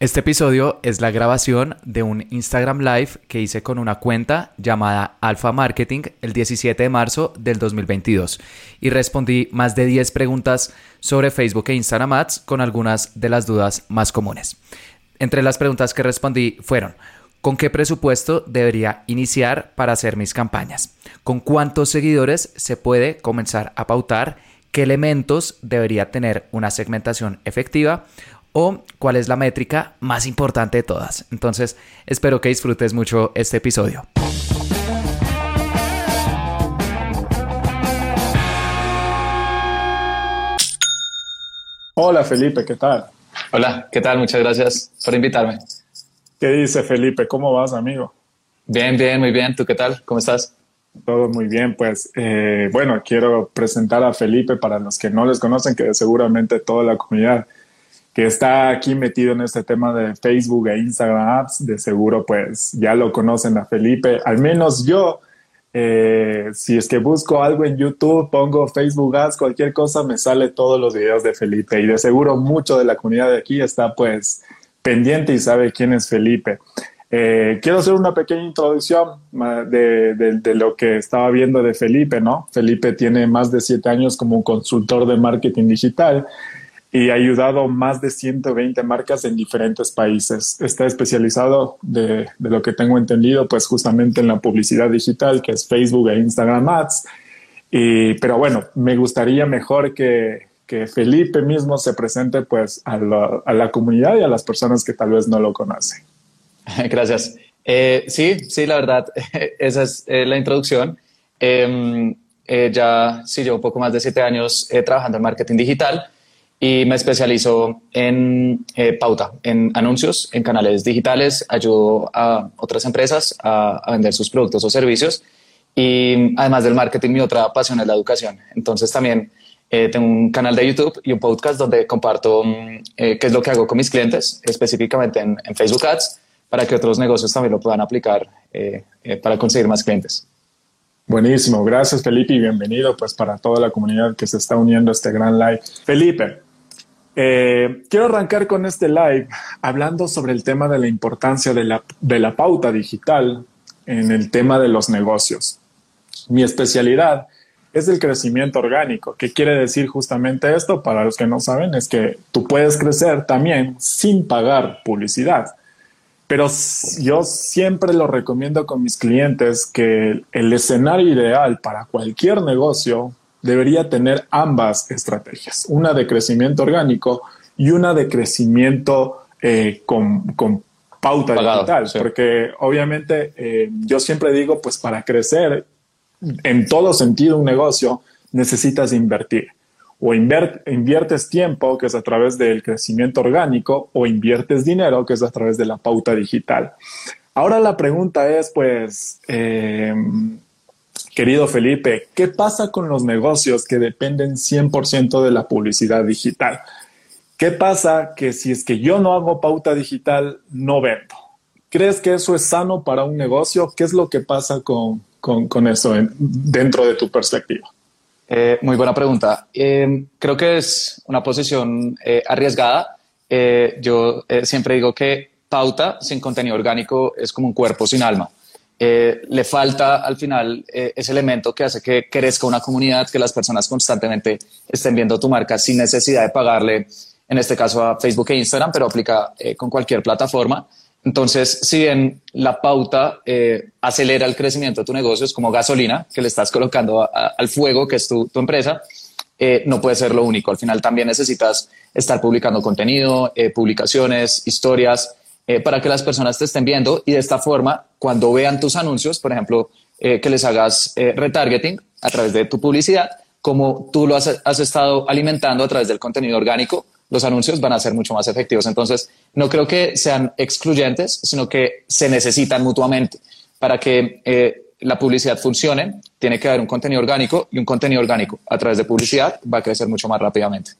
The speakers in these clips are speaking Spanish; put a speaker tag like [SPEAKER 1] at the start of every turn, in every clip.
[SPEAKER 1] Este episodio es la grabación de un Instagram Live que hice con una cuenta llamada Alpha Marketing el 17 de marzo del 2022 y respondí más de 10 preguntas sobre Facebook e Instagram Ads con algunas de las dudas más comunes. Entre las preguntas que respondí fueron, ¿con qué presupuesto debería iniciar para hacer mis campañas? ¿Con cuántos seguidores se puede comenzar a pautar? ¿Qué elementos debería tener una segmentación efectiva? O cuál es la métrica más importante de todas. Entonces, espero que disfrutes mucho este episodio.
[SPEAKER 2] Hola Felipe, ¿qué tal?
[SPEAKER 3] Hola, ¿qué tal? Muchas gracias por invitarme.
[SPEAKER 2] ¿Qué dice Felipe? ¿Cómo vas, amigo?
[SPEAKER 3] Bien, bien, muy bien. ¿Tú qué tal? ¿Cómo estás?
[SPEAKER 2] Todo muy bien, pues eh, bueno, quiero presentar a Felipe para los que no les conocen, que seguramente toda la comunidad que está aquí metido en este tema de Facebook e Instagram apps, de seguro pues ya lo conocen a Felipe, al menos yo, eh, si es que busco algo en YouTube, pongo Facebook Ads, cualquier cosa, me sale todos los videos de Felipe y de seguro mucho de la comunidad de aquí está pues pendiente y sabe quién es Felipe. Eh, quiero hacer una pequeña introducción de, de, lo que estaba viendo de Felipe, ¿no? Felipe tiene más de siete años como consultor de marketing digital y ha ayudado más de 120 marcas en diferentes países. Está especializado, de, de, lo que tengo entendido, pues justamente en la publicidad digital, que es Facebook e Instagram Ads. Y, pero bueno, me gustaría mejor que, que Felipe mismo se presente pues a la, a la, comunidad y a las personas que tal vez no lo conocen.
[SPEAKER 3] Gracias. Eh, sí, sí, la verdad, esa es eh, la introducción. Em, eh, ya sí llevo un poco más de siete años eh, trabajando en marketing digital y me especializo en eh, pauta, en anuncios, en canales digitales, ayudo a otras empresas a, vender sus productos o servicios y además del marketing mi otra pasión es la educación. Entonces también eh, tengo un canal de YouTube y un podcast donde comparto mm, eh, qué es lo que hago con mis clientes, específicamente en, en, Facebook Ads, para que otros negocios también lo puedan aplicar para conseguir más clientes.
[SPEAKER 2] Buenísimo, gracias Felipe y bienvenido pues para toda la comunidad que se está uniendo a este gran live. Felipe, eh, quiero arrancar con este live hablando sobre el tema de la importancia de la, de la pauta digital en el tema de los negocios. Mi especialidad es el crecimiento orgánico. ¿Qué quiere decir justamente esto? Para los que no saben, es que tú puedes crecer también sin pagar publicidad. Pero yo siempre lo recomiendo con mis clientes que el escenario ideal para cualquier negocio debería tener ambas estrategias, una de crecimiento orgánico y una de crecimiento eh, con, pauta digital, porque obviamente eh, yo siempre digo, pues para crecer en todo sentido un negocio necesitas invertir. O inviertes tiempo, que es a través del crecimiento orgánico, o inviertes dinero, que es a través de la pauta digital. Ahora la pregunta es, pues, eh, Querido Felipe, ¿qué pasa con los negocios que dependen 100% de la publicidad digital? ¿Qué pasa que si es que yo no hago pauta digital, no vendo? ¿Crees que eso es sano para un negocio? ¿Qué es lo que pasa con, con, eso dentro de tu perspectiva?
[SPEAKER 3] Eh, muy buena pregunta. Eh, creo que es una posición eh, arriesgada. yo siempre digo que pauta sin contenido orgánico es como un cuerpo sin alma. Eh, le falta al final eh, ese elemento que hace que crezca una comunidad, que las personas constantemente estén viendo tu marca sin necesidad de pagarle, en este caso a Facebook e Instagram, pero aplica eh, con cualquier plataforma. Entonces, si bien la pauta acelera el crecimiento de tu negocio, es como gasolina que le estás colocando al fuego, que es tu, tu empresa, no puede ser lo único. Al final también necesitas estar publicando contenido, publicaciones, historias, eh, para que las personas te estén viendo y de esta forma, cuando vean tus anuncios, por ejemplo, eh, que les hagas eh, retargeting a través de tu publicidad, como tú lo has, has, estado alimentando a través del contenido orgánico, los anuncios van a ser mucho más efectivos. Entonces, no creo que sean excluyentes, sino que se necesitan mutuamente para que la publicidad funcione. Tiene que haber un contenido orgánico y un contenido orgánico a través de publicidad va a crecer mucho más rápidamente.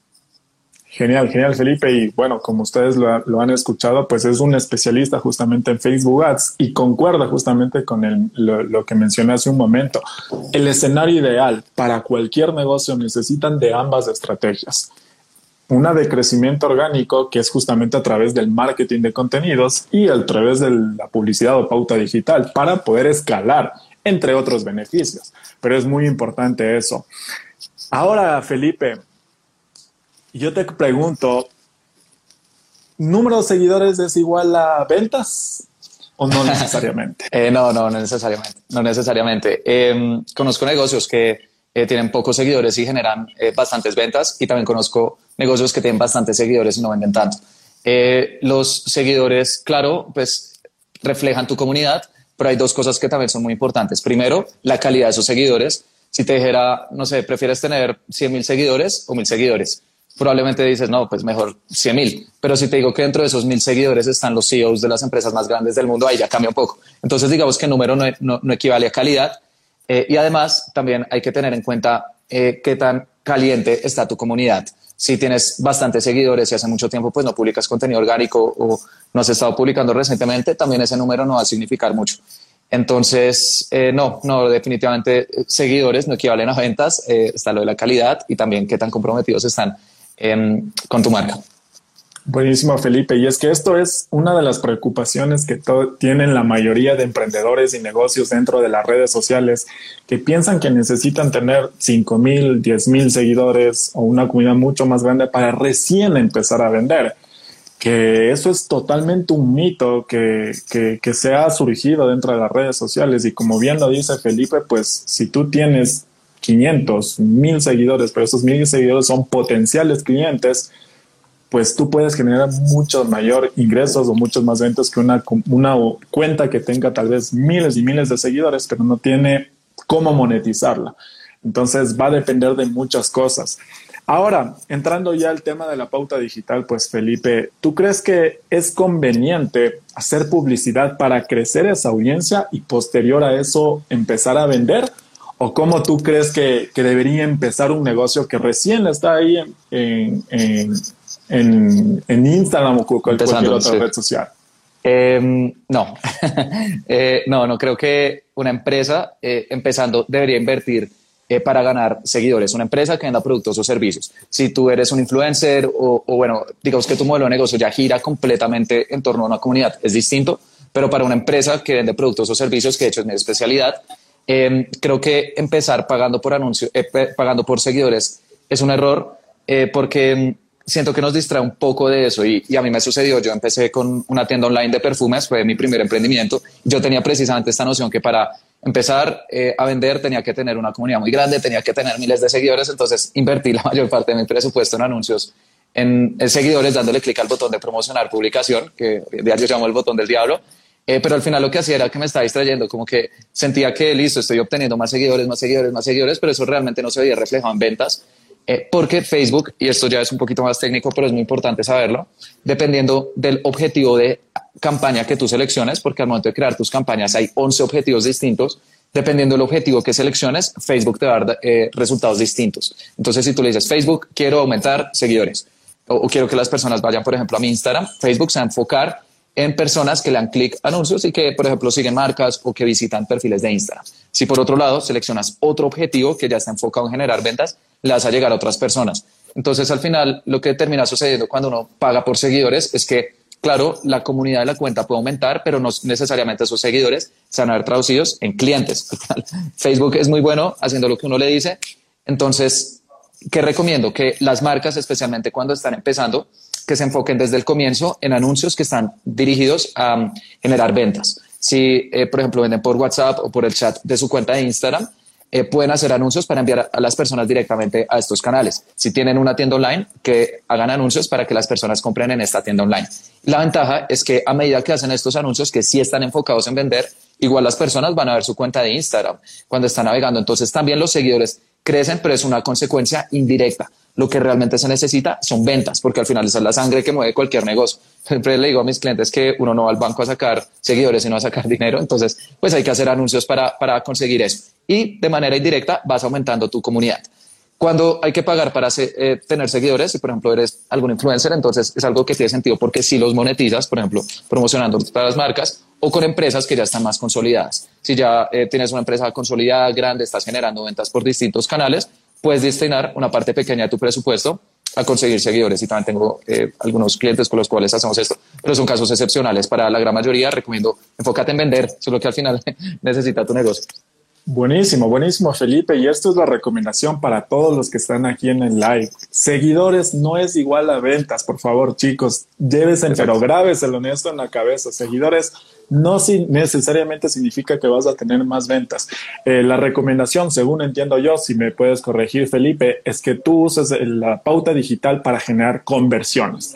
[SPEAKER 2] Genial, genial Felipe. Y bueno, como ustedes lo, han escuchado, pues es un especialista justamente en Facebook Ads y concuerda justamente con lo, que mencioné hace un momento. El escenario ideal para cualquier negocio necesitan de ambas estrategias. una de crecimiento orgánico, que es justamente a través del marketing de contenidos y a través de la publicidad o pauta digital para poder escalar, entre otros beneficios. Pero es muy importante eso. Ahora, Felipe, yo te pregunto, ¿número de seguidores es igual a ventas? ¿O no necesariamente?
[SPEAKER 3] Eh, no, no, no necesariamente. No necesariamente. Em, conozco negocios que eh, tienen pocos seguidores y generan eh, bastantes ventas y también conozco negocios que tienen bastantes seguidores y no venden tanto. los seguidores, claro, pues reflejan tu comunidad, pero hay dos cosas que también son muy importantes. Primero, la calidad de esos seguidores. Si te dijera, no sé, prefieres tener 100 mil seguidores o mil seguidores, probablemente dices, no, pues mejor 100 mil. Pero si te digo que dentro de esos mil seguidores están los CEOs de las empresas más grandes del mundo, ahí ya cambia un poco. Entonces, digamos que el número no, no, equivale a calidad. Eh, y además, también hay que tener en cuenta eh, qué tan caliente está tu comunidad. Si tienes bastantes seguidores y hace mucho tiempo pues no publicas contenido orgánico o no has estado publicando recientemente, también ese número no va a significar mucho. Entonces, eh, no, no, definitivamente seguidores no equivalen a ventas, está lo de la calidad y también qué tan comprometidos están con tu marca.
[SPEAKER 2] Buenísimo, Felipe. Y es que esto es una de las preocupaciones que tienen la mayoría de emprendedores y negocios dentro de las redes sociales, que piensan que necesitan tener 5 mil, 10 mil seguidores o una comunidad mucho más grande para recién empezar a vender. Que eso es totalmente un mito que, que se ha surgido dentro de las redes sociales. Y como bien lo dice Felipe, pues si tú tienes 500, 1000 seguidores, pero esos 1000 seguidores son potenciales clientes, pues tú puedes generar muchos mayor ingresos o muchos más ventas que una, una cuenta que tenga tal vez miles y miles de seguidores, pero no tiene cómo monetizarla. Entonces va a depender de muchas cosas. Ahora, entrando ya al tema de la pauta digital, pues Felipe, ¿tú crees que es conveniente hacer publicidad para crecer esa audiencia y posterior a eso empezar a vender? ¿O cómo tú crees que, que debería empezar un negocio que recién está ahí en, en, en, en Instagram o cualquier otra red social?
[SPEAKER 3] Em, no, eh, no, no creo que una empresa eh, empezando debería invertir eh, para ganar seguidores. Una empresa que venda productos o servicios. Si tú eres un influencer o, o, bueno, digamos que tu modelo de negocio ya gira completamente en torno a una comunidad, es distinto, pero para una empresa que vende productos o servicios, que de hecho es mi especialidad, Em, creo que empezar pagando por anuncios, eh, pagando por seguidores es un error eh, porque em, siento que nos distrae un poco de eso y, a mí me sucedió, yo empecé con una tienda online de perfumes, fue mi primer emprendimiento, yo tenía precisamente esta noción que para empezar eh, a vender tenía que tener una comunidad muy grande, tenía que tener miles de seguidores, entonces invertí la mayor parte de mi presupuesto en anuncios en, en seguidores, dándole clic al botón de promocionar publicación, que hoy en día yo llamo el botón del diablo, eh, pero al final lo que hacía era que me estaba distrayendo, como que sentía que listo, estoy obteniendo más seguidores, más seguidores, más seguidores, pero eso realmente no se veía reflejado en ventas. Eh, porque Facebook, y esto ya es un poquito más técnico, pero es muy importante saberlo, dependiendo del objetivo de campaña que tú selecciones, porque al momento de crear tus campañas hay 11 objetivos distintos, dependiendo del objetivo que selecciones, Facebook te va a dar eh, resultados distintos. Entonces, si tú le dices, Facebook, quiero aumentar seguidores, o, o, quiero que las personas vayan, por ejemplo, a mi Instagram, Facebook se va a enfocar en personas que le dan clic anuncios y que, por ejemplo, siguen marcas o que visitan perfiles de Instagram. Si por otro lado seleccionas otro objetivo que ya está enfocado en generar ventas, le vas a llegar a otras personas. Entonces, al final, lo que termina sucediendo cuando uno paga por seguidores es que, claro, la comunidad de la cuenta puede aumentar, pero no necesariamente esos seguidores se van a ver traducidos en clientes. Facebook es muy bueno haciendo lo que uno le dice. Entonces, ¿qué recomiendo? Que las marcas, especialmente cuando están empezando, que se enfoquen desde el comienzo en anuncios que están dirigidos a um, generar ventas. Si, eh, por ejemplo, venden por WhatsApp o por el chat de su cuenta de Instagram, eh, pueden hacer anuncios para enviar a las personas directamente a estos canales. Si tienen una tienda online, que hagan anuncios para que las personas compren en esta tienda online. La ventaja es que a medida que hacen estos anuncios que sí están enfocados en vender, igual las personas van a ver su cuenta de Instagram cuando están navegando. Entonces también los seguidores crecen, pero es una consecuencia indirecta lo que realmente se necesita son ventas, porque al final es la sangre que mueve cualquier negocio. Siempre le digo a mis clientes que uno no va al banco a sacar seguidores, sino a sacar dinero, entonces pues hay que hacer anuncios para, para conseguir eso. Y de manera indirecta vas aumentando tu comunidad. Cuando hay que pagar para eh, tener seguidores, si por ejemplo eres algún influencer, entonces es algo que tiene sentido porque si los monetizas, por ejemplo, promocionando para las marcas o con empresas que ya están más consolidadas. Si ya eh, tienes una empresa consolidada, grande, estás generando ventas por distintos canales, puedes destinar una parte pequeña de tu presupuesto a conseguir seguidores y también tengo eh, algunos clientes con los cuales hacemos esto, pero son casos excepcionales. Para la gran mayoría recomiendo enfócate en vender, solo que al final necesita tu negocio.
[SPEAKER 2] Buenísimo, buenísimo, Felipe. Y esto es la recomendación para todos los que están aquí en el live. Seguidores no es igual a ventas, por favor, chicos. Llévesen, pero grabes el honesto en la cabeza. Seguidores no necesariamente significa que vas a tener más ventas. Eh, la recomendación, según entiendo yo, si me puedes corregir, Felipe, es que tú uses la pauta digital para generar conversiones.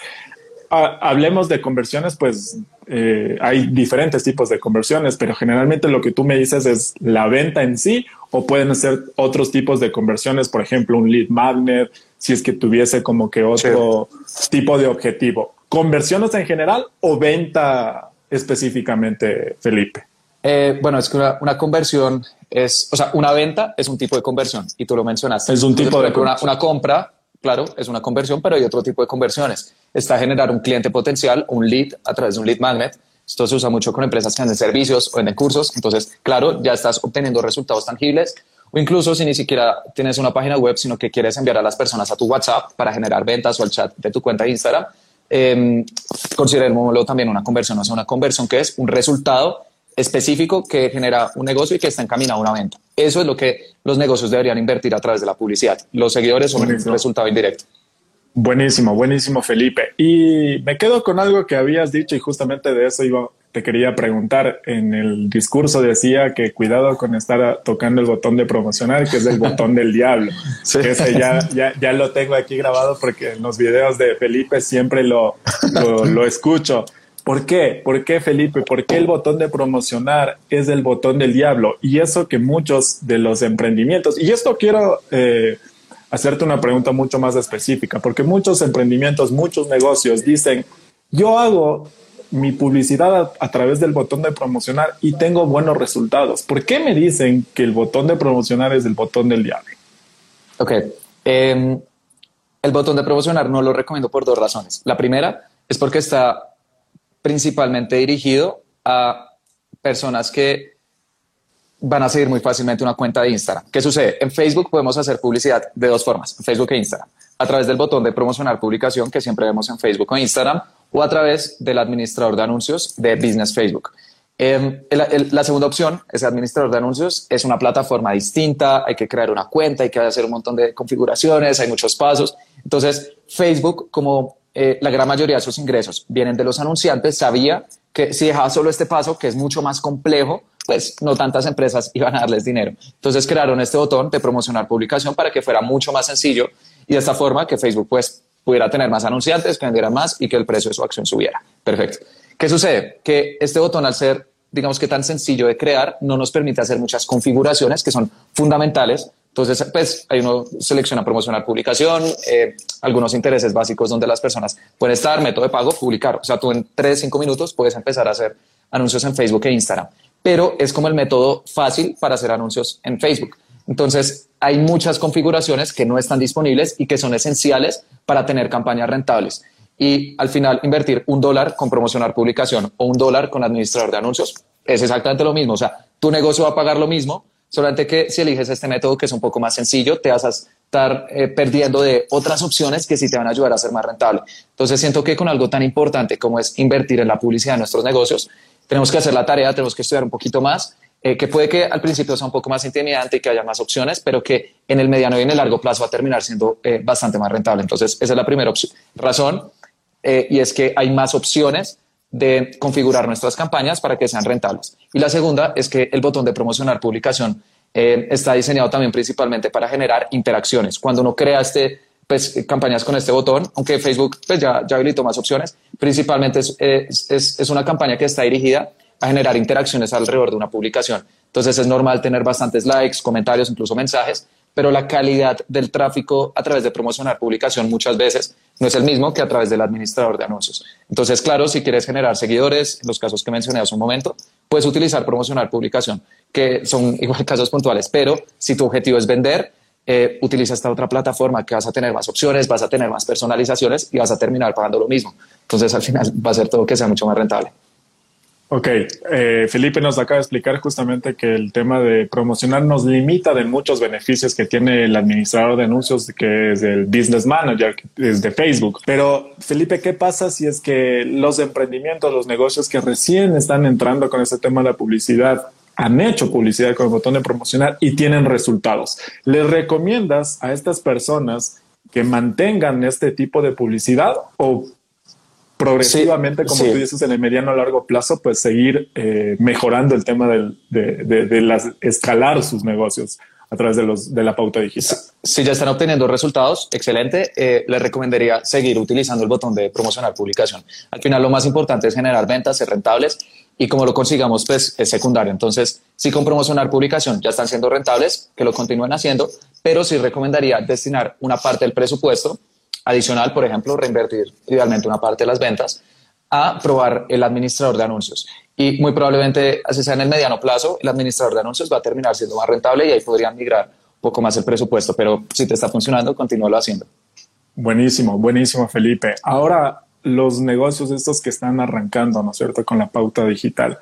[SPEAKER 2] Ah, hablemos de conversiones, pues eh, hay diferentes tipos de conversiones, pero generalmente lo que tú me dices es la venta en sí o pueden ser otros tipos de conversiones, por ejemplo, un lead magnet, si es que tuviese como que otro tipo de objetivo. ¿Conversiones en general o venta específicamente, Felipe?
[SPEAKER 3] Eh, bueno, es que una, conversión es, o sea, una venta es un tipo de conversión y tú lo mencionaste.
[SPEAKER 2] Es un tipo de
[SPEAKER 3] una, una compra, claro, es una conversión, pero hay otro tipo de conversiones está generar un cliente potencial, un lead a través de un lead magnet. Esto se usa mucho con empresas que venden servicios o venden cursos. Entonces, claro, ya estás obteniendo resultados tangibles. O incluso si ni siquiera tienes una página web, sino que quieres enviar a las personas a tu WhatsApp para generar ventas o al chat de tu cuenta de Instagram, eh, considerémoslo también una conversión. O sea, una conversión que es un resultado específico que genera un negocio y que está encaminado a una venta. Eso es lo que los negocios deberían invertir a través de la publicidad. Los seguidores son un resultado indirecto.
[SPEAKER 2] Buenísimo, buenísimo, Felipe. Y me quedo con algo que habías dicho y justamente de eso iba, te quería preguntar. En el discurso decía que cuidado con estar tocando el botón de promocionar, que es el botón del diablo. Ese ya, ya, ya, lo tengo aquí grabado porque en los videos de Felipe siempre lo, lo, lo escucho. ¿Por qué? ¿Por qué, Felipe? ¿Por qué el botón de promocionar es el botón del diablo? Y eso que muchos de los emprendimientos, y esto quiero eh, hacerte una pregunta mucho más específica, porque muchos emprendimientos, muchos negocios dicen, yo hago mi publicidad a, través del botón de promocionar y tengo buenos resultados. ¿Por qué me dicen que el botón de promocionar es el botón del diablo?
[SPEAKER 3] Ok. Em, el botón de promocionar no lo recomiendo por dos razones. La primera es porque está principalmente dirigido a personas que van a seguir muy fácilmente una cuenta de Instagram. ¿Qué sucede? En Facebook podemos hacer publicidad de dos formas, Facebook e Instagram. A través del botón de promocionar publicación que siempre vemos en Facebook o Instagram o a través del administrador de anuncios de Business Facebook. Em, la segunda opción, ese administrador de anuncios, es una plataforma distinta, hay que crear una cuenta, hay que hacer un montón de configuraciones, hay muchos pasos. Entonces, Facebook, como eh, la gran mayoría de sus ingresos vienen de los anunciantes, sabía que si dejaba solo este paso, que es mucho más complejo, pues no tantas empresas iban a darles dinero. Entonces crearon este botón de promocionar publicación para que fuera mucho más sencillo y de esta forma que Facebook pues pudiera tener más anunciantes, que vendieran más y que el precio de su acción subiera. Perfecto. ¿Qué sucede? Que este botón al ser digamos que tan sencillo de crear, no nos permite hacer muchas configuraciones que son fundamentales. Entonces, pues ahí uno selecciona promocionar publicación, eh, algunos intereses básicos donde las personas pueden estar, método de pago, publicar. O sea, tú en 3, 5 minutos puedes empezar a hacer anuncios en Facebook e Instagram pero es como el método fácil para hacer anuncios en Facebook. Entonces, hay muchas configuraciones que no están disponibles y que son esenciales para tener campañas rentables. Y al final, invertir un dólar con promocionar publicación o un dólar con administrador de anuncios es exactamente lo mismo. O sea, tu negocio va a pagar lo mismo, solamente que si eliges este método que es un poco más sencillo, te vas a estar eh, perdiendo de otras opciones que sí te van a ayudar a ser más rentable. Entonces, siento que con algo tan importante como es invertir en la publicidad de nuestros negocios, tenemos que hacer la tarea, tenemos que estudiar un poquito más, eh, que puede que al principio sea un poco más intimidante y que haya más opciones, pero que en el mediano y en el largo plazo va a terminar siendo eh, bastante más rentable. Entonces, esa es la primera razón, eh, y es que hay más opciones de configurar nuestras campañas para que sean rentables. Y la segunda es que el botón de promocionar publicación está diseñado también principalmente para generar interacciones. Cuando uno crea este pues, campañas con este botón, aunque Facebook pues, ya, ya habilitó más opciones. Principalmente es, es, es, una campaña que está dirigida a generar interacciones alrededor de una publicación. Entonces es normal tener bastantes likes, comentarios, incluso mensajes, pero la calidad del tráfico a través de promocionar publicación muchas veces no es el mismo que a través del administrador de anuncios. Entonces, claro, si quieres generar seguidores, en los casos que mencioné hace un momento, puedes utilizar promocionar publicación, que son igual casos puntuales, pero si tu objetivo es vender, eh, utiliza esta otra plataforma que vas a tener más opciones, vas a tener más personalizaciones y vas a terminar pagando lo mismo. Entonces al final va a ser todo que sea mucho más rentable.
[SPEAKER 2] Ok, eh, Felipe nos acaba de explicar justamente que el tema de promocionar nos limita de muchos beneficios que tiene el administrador de anuncios, que es el business manager, que es de Facebook. Pero Felipe, ¿qué pasa si es que los emprendimientos, los negocios que recién están entrando con este tema de la publicidad, han hecho publicidad con el botón de promocionar y tienen resultados? ¿Les recomiendas a estas personas que mantengan este tipo de publicidad o progresivamente, como tú dices, en el mediano a largo plazo, pues seguir eh, mejorando el tema de, de, las, escalar sus negocios a través de, los, de la pauta digital.
[SPEAKER 3] Si, ya están obteniendo resultados, excelente, eh, les recomendaría seguir utilizando el botón de promocionar publicación. Al final lo más importante es generar ventas, ser rentables y como lo consigamos, pues es secundario. Entonces, si con promocionar publicación ya están siendo rentables, que lo continúen haciendo, pero sí recomendaría destinar una parte del presupuesto Adicional, por ejemplo, reinvertir idealmente una parte de las ventas a probar el administrador de anuncios. Y muy probablemente, así sea en el mediano plazo, el administrador de anuncios va a terminar siendo más rentable y ahí podrían migrar un poco más el presupuesto. Pero si te está funcionando, continúalo haciendo.
[SPEAKER 2] Buenísimo, buenísimo, Felipe. Ahora, los negocios estos que están arrancando, ¿no es cierto?, con la pauta digital.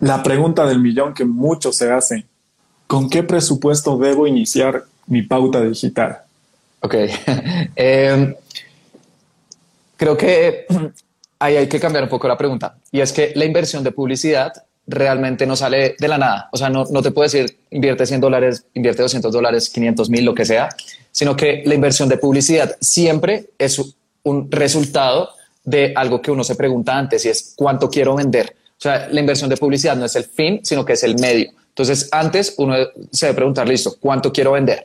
[SPEAKER 2] La pregunta del millón que muchos se hacen, ¿con qué presupuesto debo iniciar mi pauta digital?
[SPEAKER 3] Ok. Em, creo que ahí hay que cambiar un poco la pregunta. Y es que la inversión de publicidad realmente no sale de la nada. O sea, no, no te puedo decir invierte 100 dólares, invierte 200 dólares, 500 mil, lo que sea, sino que la inversión de publicidad siempre es un resultado de algo que uno se pregunta antes y es cuánto quiero vender. O sea, la inversión de publicidad no es el fin, sino que es el medio. Entonces, antes uno se debe preguntar, listo, ¿cuánto quiero vender?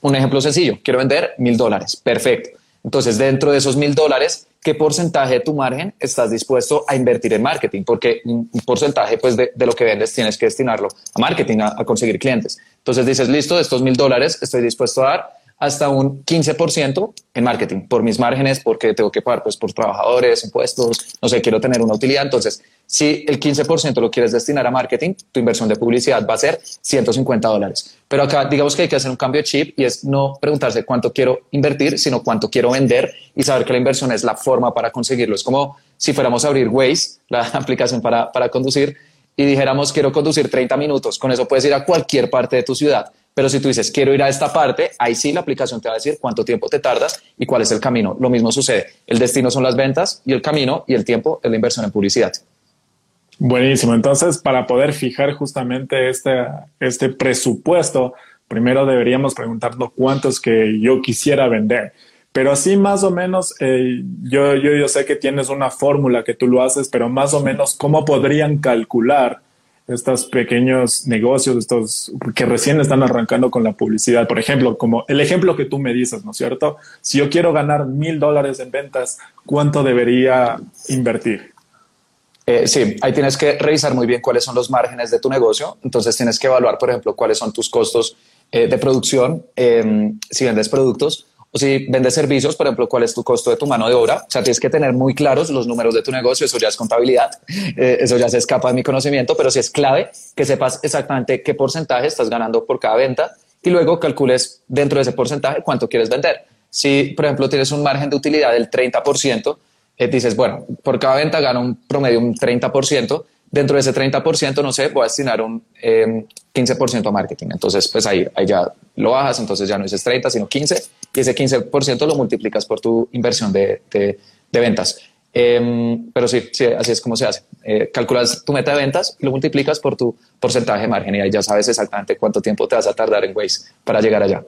[SPEAKER 3] Un ejemplo sencillo, quiero vender mil dólares, perfecto. Entonces, dentro de esos mil dólares, ¿qué porcentaje de tu margen estás dispuesto a invertir en marketing? Porque un porcentaje pues, de, lo que vendes tienes que destinarlo a marketing, a, a conseguir clientes. Entonces dices, listo, de estos mil dólares estoy dispuesto a dar hasta un 15% en marketing por mis márgenes, porque tengo que pagar pues, por trabajadores, impuestos, no sé, quiero tener una utilidad. Entonces, si el 15% lo quieres destinar a marketing, tu inversión de publicidad va a ser 150 dólares. Pero acá digamos que hay que hacer un cambio de chip y es no preguntarse cuánto quiero invertir, sino cuánto quiero vender y saber que la inversión es la forma para conseguirlo. Es como si fuéramos a abrir Waze, la aplicación para, para conducir, y dijéramos quiero conducir 30 minutos. Con eso puedes ir a cualquier parte de tu ciudad pero si tú dices, quiero ir a esta parte, ahí sí la aplicación te va a decir cuánto tiempo te tardas y cuál es el camino. Lo mismo sucede. El destino son las ventas y el camino y el tiempo es la inversión en publicidad.
[SPEAKER 2] Buenísimo. Entonces, para poder fijar justamente este, este presupuesto, primero deberíamos preguntarnos cuántos que yo quisiera vender. Pero así más o menos, eh, yo, yo, yo sé que tienes una fórmula que tú lo haces, pero más o menos, ¿cómo podrían calcular estos pequeños negocios, estos que recién están arrancando con la publicidad. Por ejemplo, como el ejemplo que tú me dices, ¿no es cierto? Si yo quiero ganar mil dólares en ventas, ¿cuánto debería invertir?
[SPEAKER 3] Eh, sí, ahí tienes que revisar muy bien cuáles son los márgenes de tu negocio. Entonces tienes que evaluar, por ejemplo, cuáles son tus costos eh, de producción, em, si vendes productos, o si vendes servicios, por ejemplo, cuál es tu costo de tu mano de obra. O sea, tienes que tener muy claros los números de tu negocio, eso ya es contabilidad, eh, eso ya se escapa de mi conocimiento, pero sí es clave que sepas exactamente qué porcentaje estás ganando por cada venta y luego calcules dentro de ese porcentaje cuánto quieres vender. Si, por ejemplo, tienes un margen de utilidad del 30%, eh, dices, bueno, por cada venta gano un promedio un 30%, dentro de ese 30%, no sé, voy a destinar un 15% em, a marketing. Entonces, pues ahí, ahí ya lo bajas, entonces ya no dices 30, sino 15, y ese 15% lo multiplicas por tu inversión de, de, ventas. Em, pero sí, sí, así es como se hace. Eh, calculas tu meta de ventas y lo multiplicas por tu porcentaje de margen y ahí ya sabes exactamente cuánto tiempo te vas a tardar en Waze para llegar allá.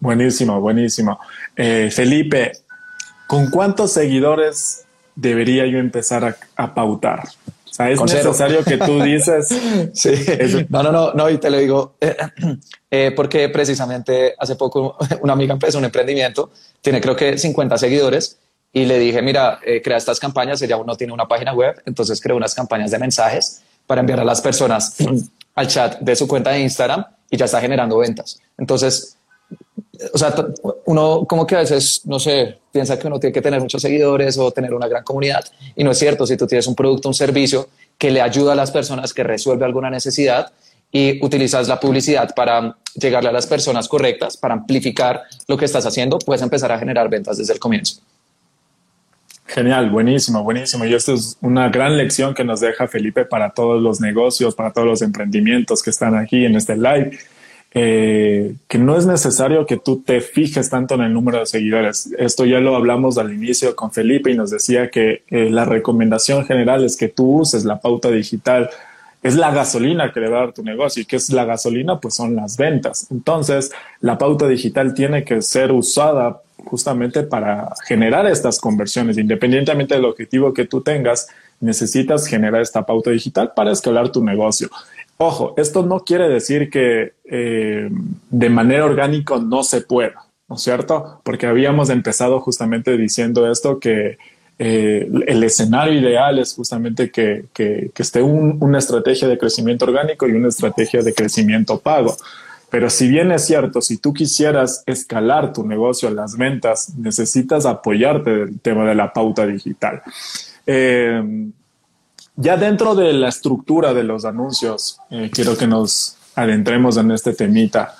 [SPEAKER 2] Buenísimo, buenísimo. Eh, Felipe, ¿con cuántos seguidores debería yo empezar a pautar? O sea, es necesario que tú dices.
[SPEAKER 3] sí. No, no, no, no, y te lo digo eh, porque precisamente hace poco una amiga empezó un emprendimiento, tiene creo que 50 seguidores y le dije, mira, eh, crea estas campañas, ella aún no tiene una página web, entonces creó unas campañas de mensajes para enviar a las personas al chat de su cuenta de Instagram y ya está generando ventas. Entonces, o sea, uno como que a veces, no sé, piensa que uno tiene que tener muchos seguidores o tener una gran comunidad y no es cierto. Si tú tienes un producto, un servicio que le ayuda a las personas, que resuelve alguna necesidad y utilizas la publicidad para llegarle a las personas correctas, para amplificar lo que estás haciendo, puedes empezar a generar ventas desde el comienzo.
[SPEAKER 2] Genial, buenísimo, buenísimo. Y esto es una gran lección que nos deja Felipe para todos los negocios, para todos los emprendimientos que están aquí en este live. Eh, que no es necesario que tú te fijes tanto en el número de seguidores. Esto ya lo hablamos al inicio con Felipe y nos decía que eh, la recomendación general es que tú uses la pauta digital. Es la gasolina que le va a dar tu negocio. ¿Y qué es la gasolina? Pues son las ventas. Entonces, la pauta digital tiene que ser usada justamente para generar estas conversiones. Independientemente del objetivo que tú tengas, necesitas generar esta pauta digital para escalar tu negocio. Ojo, esto no quiere decir que eh, de manera orgánica no se pueda, ¿no es cierto? Porque habíamos empezado justamente diciendo esto que eh, el escenario ideal es justamente que, esté una estrategia de crecimiento orgánico y una estrategia de crecimiento pago. Pero si bien es cierto, si tú quisieras escalar tu negocio, las ventas, necesitas apoyarte del tema de la pauta digital. Eh, ya dentro de la estructura de los anuncios, eh, quiero que nos adentremos en este temita.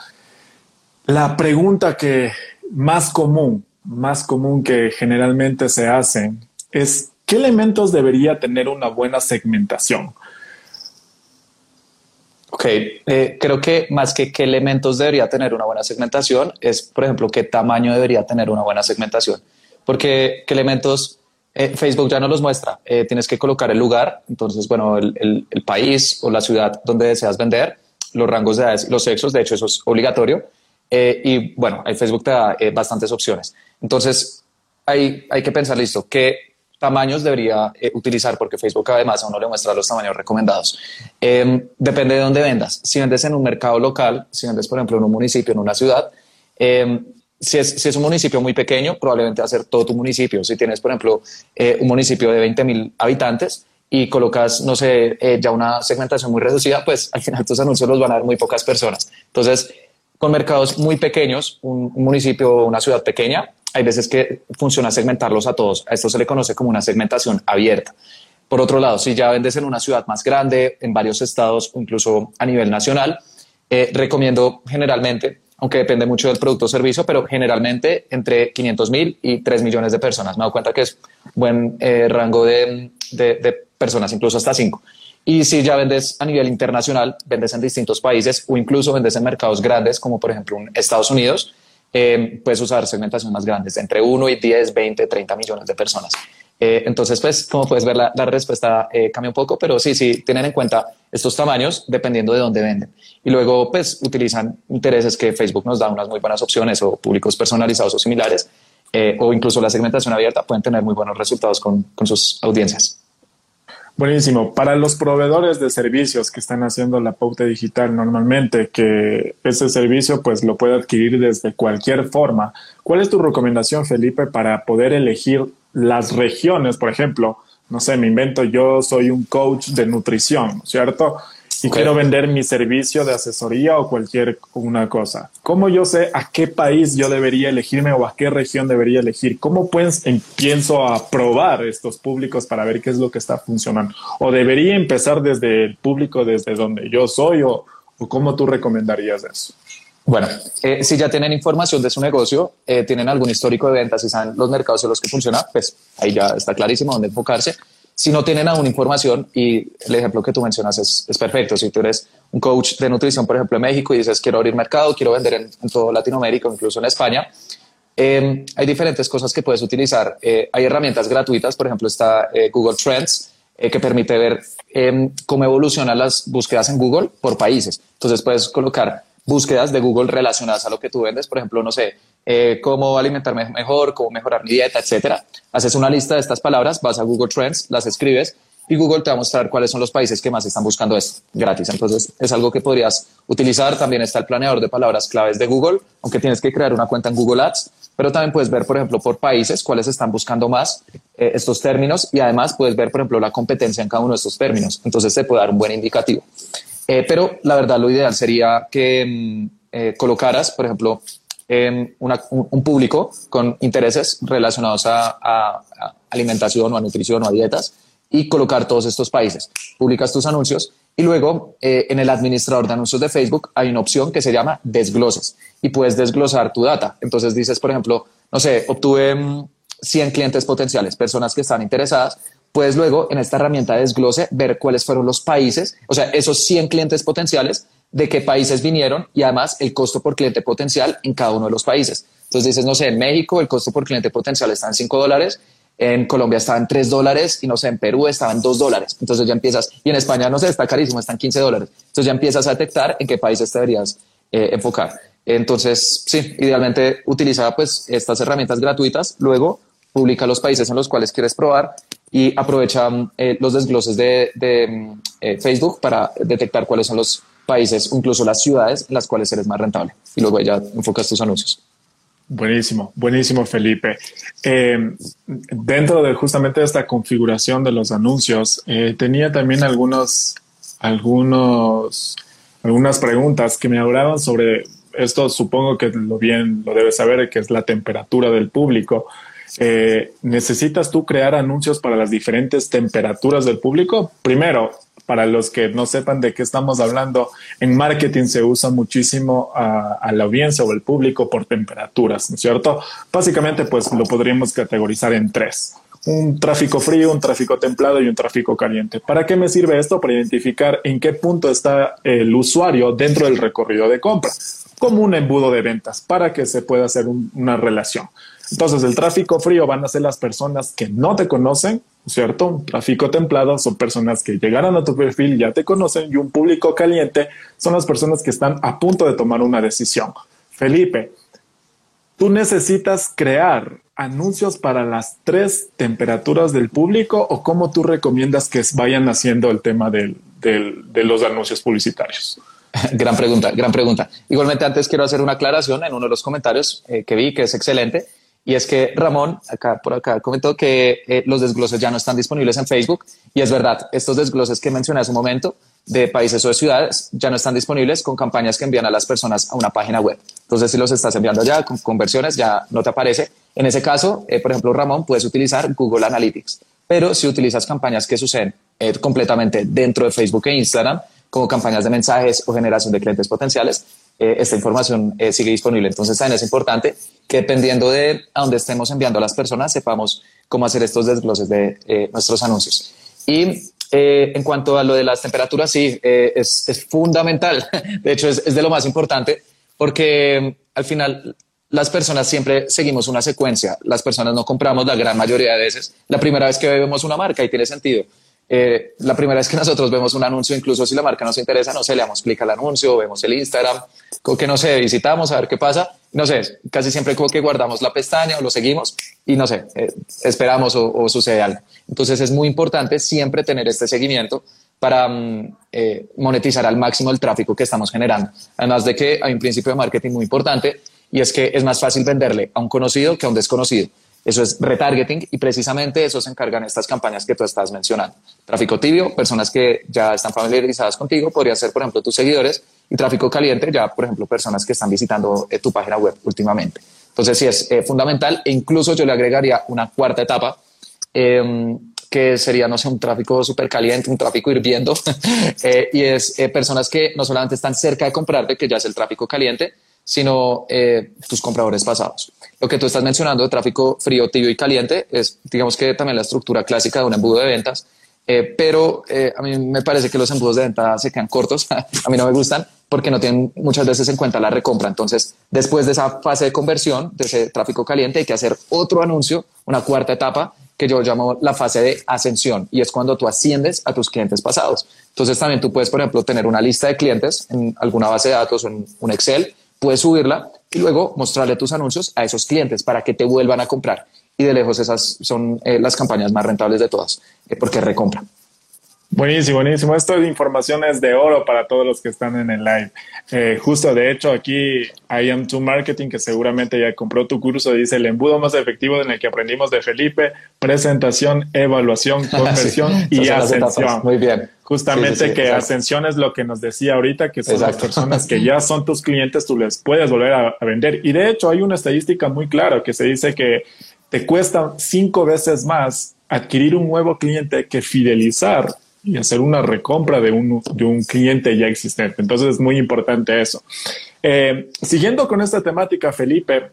[SPEAKER 2] La pregunta que más común, más común que generalmente se hace es, ¿qué elementos debería tener una buena segmentación?
[SPEAKER 3] Ok, eh, creo que más que qué elementos debería tener una buena segmentación es, por ejemplo, qué tamaño debería tener una buena segmentación. Porque qué elementos eh, Facebook ya no los muestra. Eh, tienes que colocar el lugar, entonces, bueno, el, país o la ciudad donde deseas vender, los rangos de edades, los sexos, de hecho, eso es obligatorio. y bueno, el Facebook te da bastantes opciones. Entonces, hay, hay que pensar, listo, qué tamaños debería eh, utilizar, porque Facebook además a uno le muestra los tamaños recomendados. Em, depende de dónde vendas. Si vendes en un mercado local, si vendes, por ejemplo, en un municipio, en una ciudad, em, si, es, si es un municipio muy pequeño, probablemente va a ser todo tu municipio. Si tienes, por ejemplo, eh, un municipio de 20 mil habitantes y colocas, no sé, eh, ya una segmentación muy reducida, pues al final tus anuncios los van a ver muy pocas personas. Entonces, con mercados muy pequeños, un, un municipio o una ciudad pequeña, hay veces que funciona segmentarlos a todos. A esto se le conoce como una segmentación abierta. Por otro lado, si ya vendes en una ciudad más grande, en varios estados incluso a nivel nacional, eh, recomiendo generalmente, aunque depende mucho del producto o servicio, pero generalmente entre 500 mil y 3 millones de personas. Me doy cuenta que es buen eh, rango de, personas, incluso hasta 5. Y si ya vendes a nivel internacional, vendes en distintos países o incluso vendes en mercados grandes, como por ejemplo en Estados Unidos, eh, puedes usar segmentaciones más grandes, entre 1 y 10, 20, 30 millones de personas. Eh, entonces, pues, como puedes ver, la, respuesta eh, cambia un poco, pero sí, sí, tienen en cuenta estos tamaños dependiendo de dónde venden. Y luego, pues, utilizan intereses que Facebook nos da unas muy buenas opciones o públicos personalizados o similares, o incluso la segmentación abierta pueden tener muy buenos resultados con, con sus audiencias.
[SPEAKER 2] Buenísimo. Para los proveedores de servicios que están haciendo la pauta digital normalmente, que ese servicio pues lo puede adquirir desde cualquier forma. ¿Cuál es tu recomendación, Felipe, para poder elegir las regiones? Por ejemplo, no sé, me invento, yo soy un coach de nutrición, ¿cierto? y quiero vender mi servicio de asesoría o cualquier una cosa. ¿Cómo yo sé a qué país yo debería elegirme o a qué región debería elegir? ¿Cómo pues empiezo a probar estos públicos para ver qué es lo que está funcionando? ¿O debería empezar desde el público, desde donde yo soy o, o cómo tú recomendarías eso?
[SPEAKER 3] Bueno, eh, si ya tienen información de su negocio, eh, tienen algún histórico de ventas y saben los mercados en los que funciona, pues ahí ya está clarísimo dónde enfocarse si no tienen aún información, y el ejemplo que tú mencionas es, es, perfecto, si tú eres un coach de nutrición, por ejemplo, en México y dices, quiero abrir mercado, quiero vender en, en todo Latinoamérica, incluso en España, eh, hay diferentes cosas que puedes utilizar. Eh, hay herramientas gratuitas, por ejemplo, está eh, Google Trends, que permite ver em, cómo evolucionan las búsquedas en Google por países. Entonces puedes colocar búsquedas de Google relacionadas a lo que tú vendes, por ejemplo, no sé, eh, cómo alimentarme mejor, cómo mejorar mi dieta, etcétera. Haces una lista de estas palabras, vas a Google Trends, las escribes y Google te va a mostrar cuáles son los países que más están buscando esto gratis. Entonces es algo que podrías utilizar. También está el planeador de palabras claves de Google, aunque tienes que crear una cuenta en Google Ads, pero también puedes ver, por ejemplo, por países cuáles están buscando más eh, estos términos y además puedes ver, por ejemplo, la competencia en cada uno de estos términos. Entonces te puede dar un buen indicativo. Eh, pero la verdad, lo ideal sería que mm, colocaras, por ejemplo, un, público con intereses relacionados a, alimentación o a nutrición o a dietas y colocar todos estos países. Publicas tus anuncios y luego eh, en el administrador de anuncios de Facebook hay una opción que se llama desgloses y puedes desglosar tu data. Entonces dices, por ejemplo, no sé, obtuve 100 clientes potenciales, personas que están interesadas, puedes luego en esta herramienta de desglose ver cuáles fueron los países, o sea, esos 100 clientes potenciales, de qué países vinieron y además el costo por cliente potencial en cada uno de los países. Entonces dices, no sé, en México el costo por cliente potencial está en 5 dólares, en Colombia estaba en 3 dólares y no sé, en Perú estaba en 2 dólares. Entonces ya empiezas, y en España no sé, está carísimo, está en 15 dólares. Entonces ya empiezas a detectar en qué países te deberías eh, enfocar. Entonces, sí, idealmente utiliza pues estas herramientas gratuitas, luego publica los países en los cuales quieres probar y aprovecha eh, los desgloses de, mm, eh, Facebook para detectar cuáles son los países, incluso las ciudades en las cuales eres más rentable. Y luego ya enfocas tus anuncios.
[SPEAKER 2] Buenísimo, buenísimo, Felipe. Eh, dentro de justamente esta configuración de los anuncios, tenía también algunos, algunos, algunas preguntas que me hablaban sobre esto. Supongo que lo bien lo debes saber, que es la temperatura del público. Eh, ¿necesitas tú crear anuncios para las diferentes temperaturas del público? Primero, para los que no sepan de qué estamos hablando, en marketing se usa muchísimo a, la audiencia o el público por temperaturas, ¿no es cierto? Básicamente, pues lo podríamos categorizar en tres. Un tráfico frío, un tráfico templado y un tráfico caliente. ¿Para qué me sirve esto? Para identificar en qué punto está el usuario dentro del recorrido de compra, como un embudo de ventas, para que se pueda hacer una relación. Entonces, el tráfico frío van a ser las personas que no te conocen, ¿cierto? Un tráfico templado son personas que llegaron a tu perfil y ya te conocen y un público caliente son las personas que están a punto de tomar una decisión. Felipe, tú necesitas crear anuncios para las tres temperaturas del público o cómo tú recomiendas que vayan haciendo el tema de los anuncios publicitarios?
[SPEAKER 3] Gran pregunta, gran pregunta. Igualmente antes quiero hacer una aclaración en uno de los comentarios eh, que vi que es excelente y es que Ramón, acá por acá, comentó que eh, los desgloses ya no están disponibles en Facebook. Y es verdad, estos desgloses que mencioné hace un momento de países o de ciudades ya no están disponibles con campañas que envían a las personas a una página web. Entonces, si los estás enviando ya con conversiones, ya no te aparece. En ese caso, eh, por ejemplo, Ramón, puedes utilizar Google Analytics. Pero si utilizas campañas que suceden eh, completamente dentro de Facebook e Instagram, como campañas de mensajes o generación de clientes potenciales, esta información sigue disponible. Entonces, también es importante que dependiendo de a dónde estemos enviando a las personas, sepamos cómo hacer estos desgloses de eh, nuestros anuncios. Y eh, en cuanto a lo de las temperaturas, sí, eh, es, es, fundamental. De hecho, es, es, de lo más importante porque mm, al final las personas siempre seguimos una secuencia. Las personas no compramos la gran mayoría de veces la primera vez que vemos una marca y tiene sentido. La primera vez que nosotros vemos un anuncio, incluso si la marca nos interesa, no sé, le damos clic al anuncio, vemos el Instagram, como que no sé, visitamos a ver qué pasa no sé, casi siempre como que guardamos la pestaña o lo seguimos y no sé, eh, esperamos o, sucede algo. Entonces es muy importante siempre tener este seguimiento para mm, eh, monetizar al máximo el tráfico que estamos generando. Además de que hay un principio de marketing muy importante y es que es más fácil venderle a un conocido que a un desconocido. Eso es retargeting y precisamente eso se encargan estas campañas que tú estás mencionando. Tráfico tibio, personas que ya están familiarizadas contigo, podrían ser, por ejemplo, tus seguidores y tráfico caliente, ya, por ejemplo, personas que están visitando eh, tu página web últimamente. Entonces, sí es eh, fundamental e incluso yo le agregaría una cuarta etapa. Em, que sería, no sé, un tráfico súper caliente, un tráfico hirviendo, eh, y es personas que no solamente están cerca de comprarte, que ya es el tráfico caliente, sino tus compradores pasados. Lo que tú estás mencionando de tráfico frío, tibio y caliente es, digamos que también la estructura clásica de un embudo de ventas, pero a mí me parece que los embudos de venta se quedan cortos, a mí no me gustan, porque no tienen muchas veces en cuenta la recompra. Entonces, después de esa fase de conversión, de ese tráfico caliente, hay que hacer otro anuncio, una cuarta etapa que yo llamo la fase de ascensión y es cuando tú asciendes a tus clientes pasados. Entonces, también tú puedes, por ejemplo, tener una lista de clientes en alguna base de datos o en un Excel, puedes subirla y luego mostrarle tus anuncios a esos clientes para que te vuelvan a comprar. Y de lejos esas son eh, las campañas más rentables de todas, eh, porque recompran.
[SPEAKER 2] Buenísimo, buenísimo. Esto de información es de oro para todos los que están en el live. Eh, justo, de hecho, aquí I am to Marketing, que seguramente ya compró tu curso, dice el embudo más efectivo en el que aprendimos de Felipe, presentación, evaluación, conversión y ascensión.
[SPEAKER 3] Muy bien.
[SPEAKER 2] Justamente que ascensión es lo que nos decía ahorita, que son las personas que ya son tus clientes, tú les puedes volver a, a vender. Y de hecho, hay una estadística muy clara que se dice que te cuesta cinco veces más adquirir un nuevo cliente que fidelizar y hacer una recompra de un, de un cliente ya existente. Entonces es muy importante eso. Eh, siguiendo con esta temática, Felipe,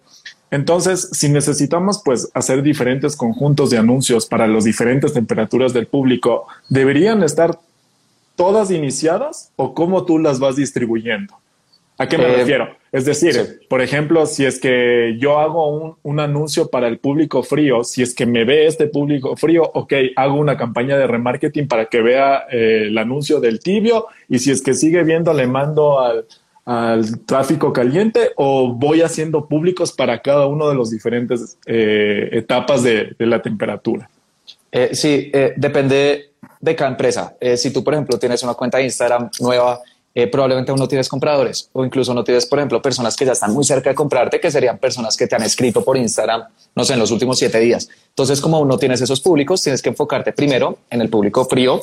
[SPEAKER 2] Entonces, si necesitamos pues hacer diferentes conjuntos de anuncios para las diferentes temperaturas del público, ¿deberían estar todas iniciadas o cómo tú las vas distribuyendo? ¿A qué me eh, refiero? Es decir, por ejemplo, si es que yo hago un, anuncio para el público frío, si es que me ve este público frío, ok, hago una campaña de remarketing para que vea eh, el anuncio del tibio y si es que sigue viendo, le mando al, tráfico caliente o voy haciendo públicos para cada uno de los diferentes eh, etapas de, la temperatura.
[SPEAKER 3] sí, depende de cada empresa. si tú, por ejemplo, tienes una cuenta de Instagram nueva, eh, probablemente aún no tienes compradores o incluso no tienes, por ejemplo, personas que ya están muy cerca de comprarte, que serían personas que te han escrito por Instagram, no sé, en los últimos siete días. Entonces, como aún no tienes esos públicos, tienes que enfocarte primero en el público frío,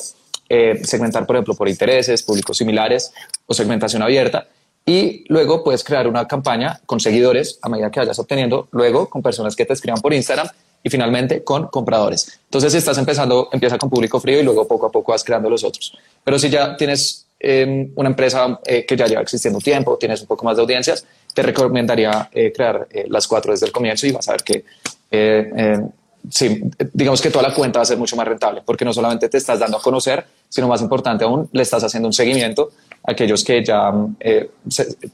[SPEAKER 3] eh, segmentar, por ejemplo, por intereses, públicos similares o segmentación abierta. Y luego puedes crear una campaña con seguidores a medida que vayas obteniendo, luego con personas que te escriban por Instagram y finalmente con compradores. Entonces, si estás empezando, empieza con público frío y luego poco a poco vas creando los otros. Pero si ya tienes una empresa eh, que ya lleva existiendo tiempo, tienes un poco más de audiencias, te recomendaría eh, crear eh, las cuatro desde el comienzo y vas a ver que, sí, digamos que toda la cuenta va a ser mucho más rentable, porque no solamente te estás dando a conocer, sino más importante aún, le estás haciendo un seguimiento a aquellos que ya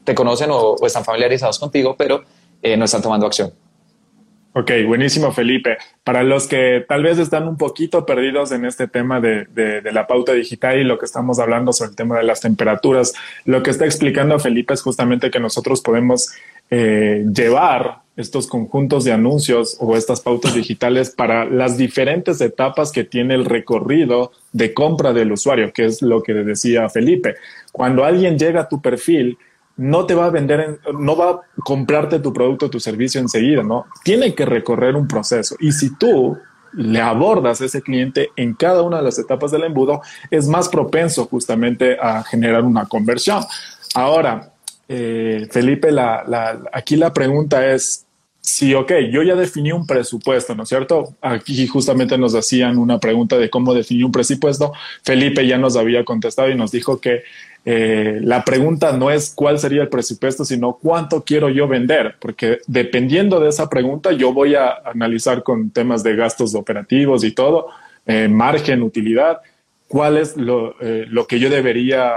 [SPEAKER 3] te conocen o, están familiarizados contigo, pero no están tomando acción.
[SPEAKER 2] Ok, buenísimo Felipe. Para los que tal vez están un poquito perdidos en este tema de, la pauta digital y lo que estamos hablando sobre el tema de las temperaturas, lo que está explicando Felipe es justamente que nosotros podemos eh, llevar estos conjuntos de anuncios o estas pautas digitales para las diferentes etapas que tiene el recorrido de compra del usuario, que es lo que decía Felipe. Cuando alguien llega a tu perfil, no te va a vender, no va a comprarte tu producto tu servicio enseguida, ¿no? Tiene que recorrer un proceso. Y si tú le abordas a ese cliente en cada una de las etapas del embudo, es más propenso justamente a generar una conversión. Ahora, eh, Felipe, aquí la pregunta es, si, ok, yo ya definí un presupuesto, ¿no es cierto? Aquí justamente nos hacían una pregunta de cómo definir un presupuesto. Felipe ya nos había contestado y nos dijo que eh, la pregunta no es cuál sería el presupuesto, sino cuánto quiero yo vender, porque dependiendo de esa pregunta yo voy a analizar con temas de gastos operativos y todo, eh, margen, utilidad, cuál es lo, eh, que yo debería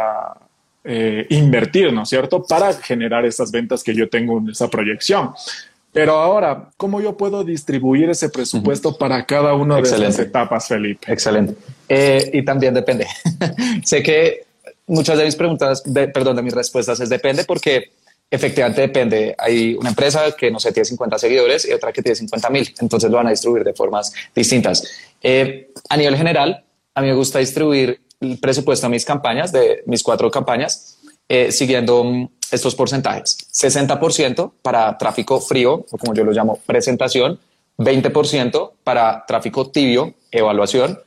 [SPEAKER 2] invertir, ¿no es cierto?, para generar esas ventas que yo tengo en esa proyección. Pero ahora, ¿cómo yo puedo distribuir ese presupuesto para cada una de esas etapas, Felipe?
[SPEAKER 3] Excelente. y también depende. sé que muchas de mis preguntas, perdón, de mis respuestas es depende porque efectivamente depende. Hay una empresa que no sé, tiene 50 seguidores y otra que tiene 50 mil, entonces lo van a distribuir de formas distintas. Eh, a nivel general, a mí me gusta distribuir el presupuesto a mis campañas, de mis cuatro campañas, eh, siguiendo mm, estos porcentajes. 60% para tráfico frío, o como yo lo llamo, presentación, 20% para tráfico tibio, evaluación,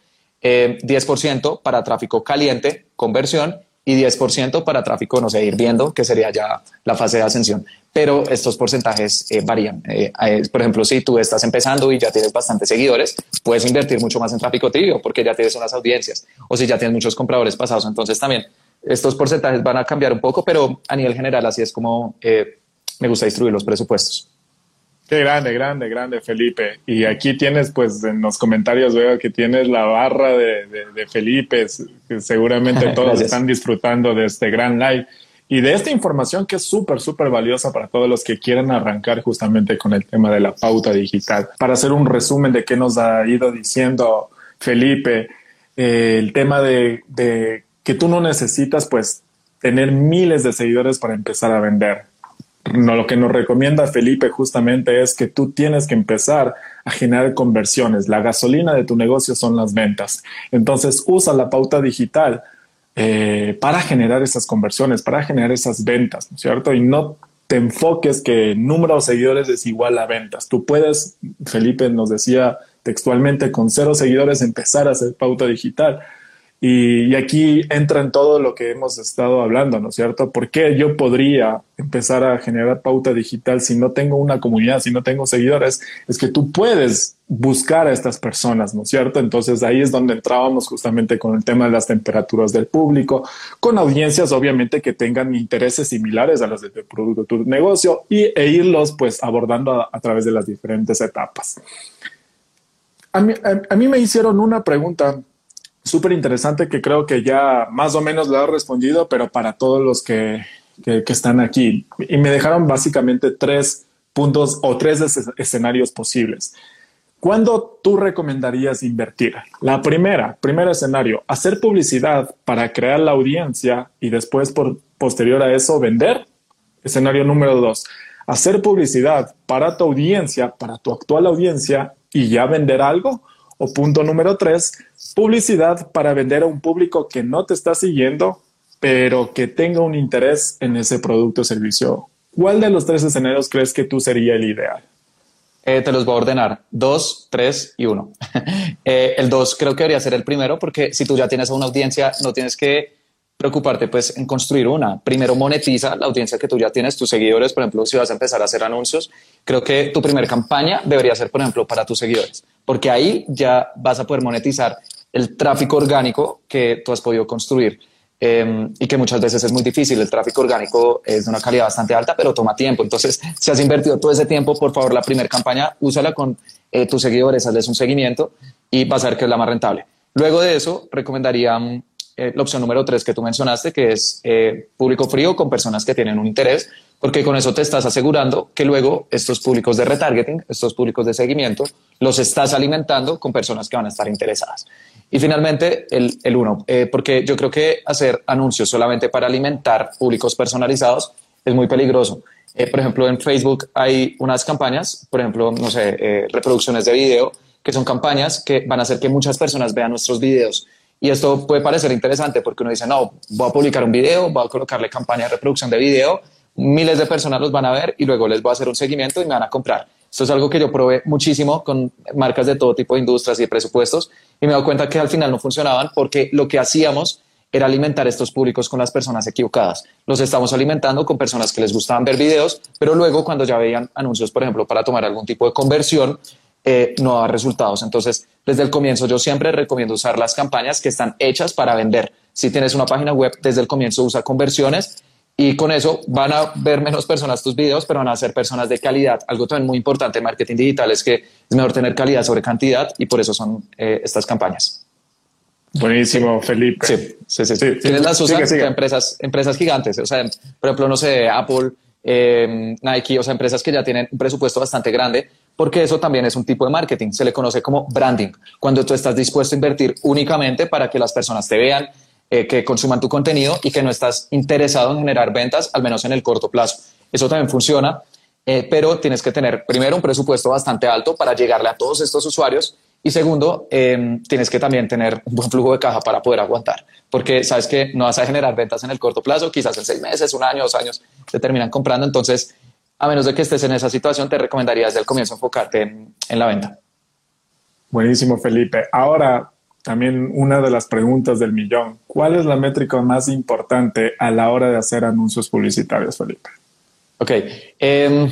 [SPEAKER 3] 10% eh, para tráfico caliente, conversión, y 10% para tráfico, no sé, ir viendo, que sería ya la fase de ascensión. Pero estos porcentajes eh, varían. Eh, por ejemplo, si tú estás empezando y ya tienes bastantes seguidores, puedes invertir mucho más en tráfico tibio porque ya tienes unas audiencias. O si ya tienes muchos compradores pasados, entonces también estos porcentajes van a cambiar un poco, pero a nivel general así es como me gusta distribuir los presupuestos.
[SPEAKER 2] Qué grande, grande, grande, Felipe. Y aquí tienes, pues, en los comentarios veo que tienes la barra de, de, Felipe. Seguramente todos están disfrutando de este gran live y de esta información que es súper, súper valiosa para todos los que quieran arrancar justamente con el tema de la pauta digital. Para hacer un resumen de qué nos ha ido diciendo Felipe, eh, el tema de, de que tú no necesitas, pues, tener miles de seguidores para empezar a vender no, lo que nos recomienda Felipe justamente es que tú tienes que empezar a generar conversiones. La gasolina de tu negocio son las ventas. Entonces usa la pauta digital eh, para generar esas conversiones, para generar esas ventas, ¿no es cierto? Y no te enfoques que número de seguidores es igual a ventas. Tú puedes, Felipe nos decía textualmente, con cero seguidores empezar a hacer pauta digital Y, aquí entra en todo lo que hemos estado hablando, ¿no es cierto? ¿Por qué yo podría empezar a generar pauta digital si no tengo una comunidad, si no tengo seguidores? Es que tú puedes buscar a estas personas, ¿no es cierto? Entonces ahí es donde entrábamos justamente con el tema de las temperaturas del público, con audiencias obviamente que tengan intereses similares a las de tu producto, tu negocio y, e irlos pues abordando a, través de las diferentes etapas. A mí, a mí me hicieron una pregunta súper interesante que creo que ya más o menos lo he respondido, pero para todos los que, que, están aquí. Y me dejaron básicamente tres puntos o tres escenarios posibles. ¿Cuándo tú recomendarías invertir? La primera, primer escenario, hacer publicidad para crear la audiencia y después, por, posterior a eso, vender. Escenario número dos, hacer publicidad para tu audiencia, para tu actual audiencia y ya vender algo. O punto número tres, publicidad para vender a un público que no te está siguiendo, pero que tenga un interés en ese producto o servicio. ¿Cuál de los tres escenarios crees que tú sería el ideal?
[SPEAKER 3] Eh, te los voy a ordenar. Dos, tres y uno. Eh, el dos creo que debería ser el primero porque si tú ya tienes una audiencia, no tienes que preocuparte pues en construir una. Primero monetiza la audiencia que tú ya tienes, tus seguidores, por ejemplo, si vas a empezar a hacer anuncios, creo que tu primera campaña debería ser, por ejemplo, para tus seguidores, porque ahí ya vas a poder monetizar el tráfico orgánico que tú has podido construir. Em, y que muchas veces es muy difícil. El tráfico orgánico es de una calidad bastante alta, pero toma tiempo. Entonces, si has invertido todo ese tiempo, por favor, la primera campaña, úsala con eh, tus seguidores, hazles un seguimiento y vas a ver que es la más rentable. Luego de eso, recomendaría mm, eh, la opción número tres que tú mencionaste, que es eh, público frío con personas que tienen un interés, porque con eso te estás asegurando que luego estos públicos de retargeting, estos públicos de seguimiento, los estás alimentando con personas que van a estar interesadas. Y finalmente, el, el uno, eh, porque yo creo que hacer anuncios solamente para alimentar públicos personalizados es muy peligroso. por ejemplo, en Facebook hay unas campañas, por ejemplo, no sé, reproducciones de video, que son campañas que van a hacer que muchas personas vean nuestros videos y esto puede parecer interesante porque uno dice, no, voy a publicar un video, voy a colocarle campaña de reproducción de video, miles de personas los van a ver y luego les voy a hacer un seguimiento y me van a comprar. Esto es algo que yo probé muchísimo con marcas de todo tipo de industrias y de presupuestos y me he dado cuenta que al final no funcionaban porque lo que hacíamos era alimentar estos públicos con las personas equivocadas. Los estamos alimentando con personas que les gustaban ver videos, pero luego cuando ya veían anuncios, por ejemplo, para tomar algún tipo de conversión, eh, no da resultados. Entonces, desde el comienzo yo siempre recomiendo usar las campañas que están hechas para vender. Si tienes una página web, desde el comienzo usa conversiones y con eso van a ver menos personas tus videos, pero van a ser personas de calidad. Algo también muy importante en marketing digital es que es mejor tener calidad sobre cantidad y por eso son eh, estas campañas.
[SPEAKER 2] Buenísimo, Felipe.
[SPEAKER 3] Sí, sí, sí. Tienes las usas empresas, empresas gigantes. O sea, por ejemplo, no sé, Apple, eh, Nike, o sea, empresas que ya tienen un presupuesto bastante grande, porque eso también es un tipo de marketing, se le conoce como branding, cuando tú estás dispuesto a invertir únicamente para que las personas te vean, eh, que consuman tu contenido y que no estás interesado en generar ventas, al menos en el corto plazo. Eso también funciona, eh, pero tienes que tener primero un presupuesto bastante alto para llegarle a todos estos usuarios y segundo, em, tienes que también tener un buen flujo de caja para poder aguantar, porque sabes que no vas a generar ventas en el corto plazo, quizás en seis meses, un año, dos años, te terminan comprando, entonces a menos de que estés en esa situación, te recomendaría desde el comienzo enfocarte en, la venta.
[SPEAKER 2] Buenísimo, Felipe. Ahora, también una de las preguntas del millón. ¿Cuál es la métrica más importante a la hora de hacer anuncios publicitarios, Felipe?
[SPEAKER 3] Ok. Em,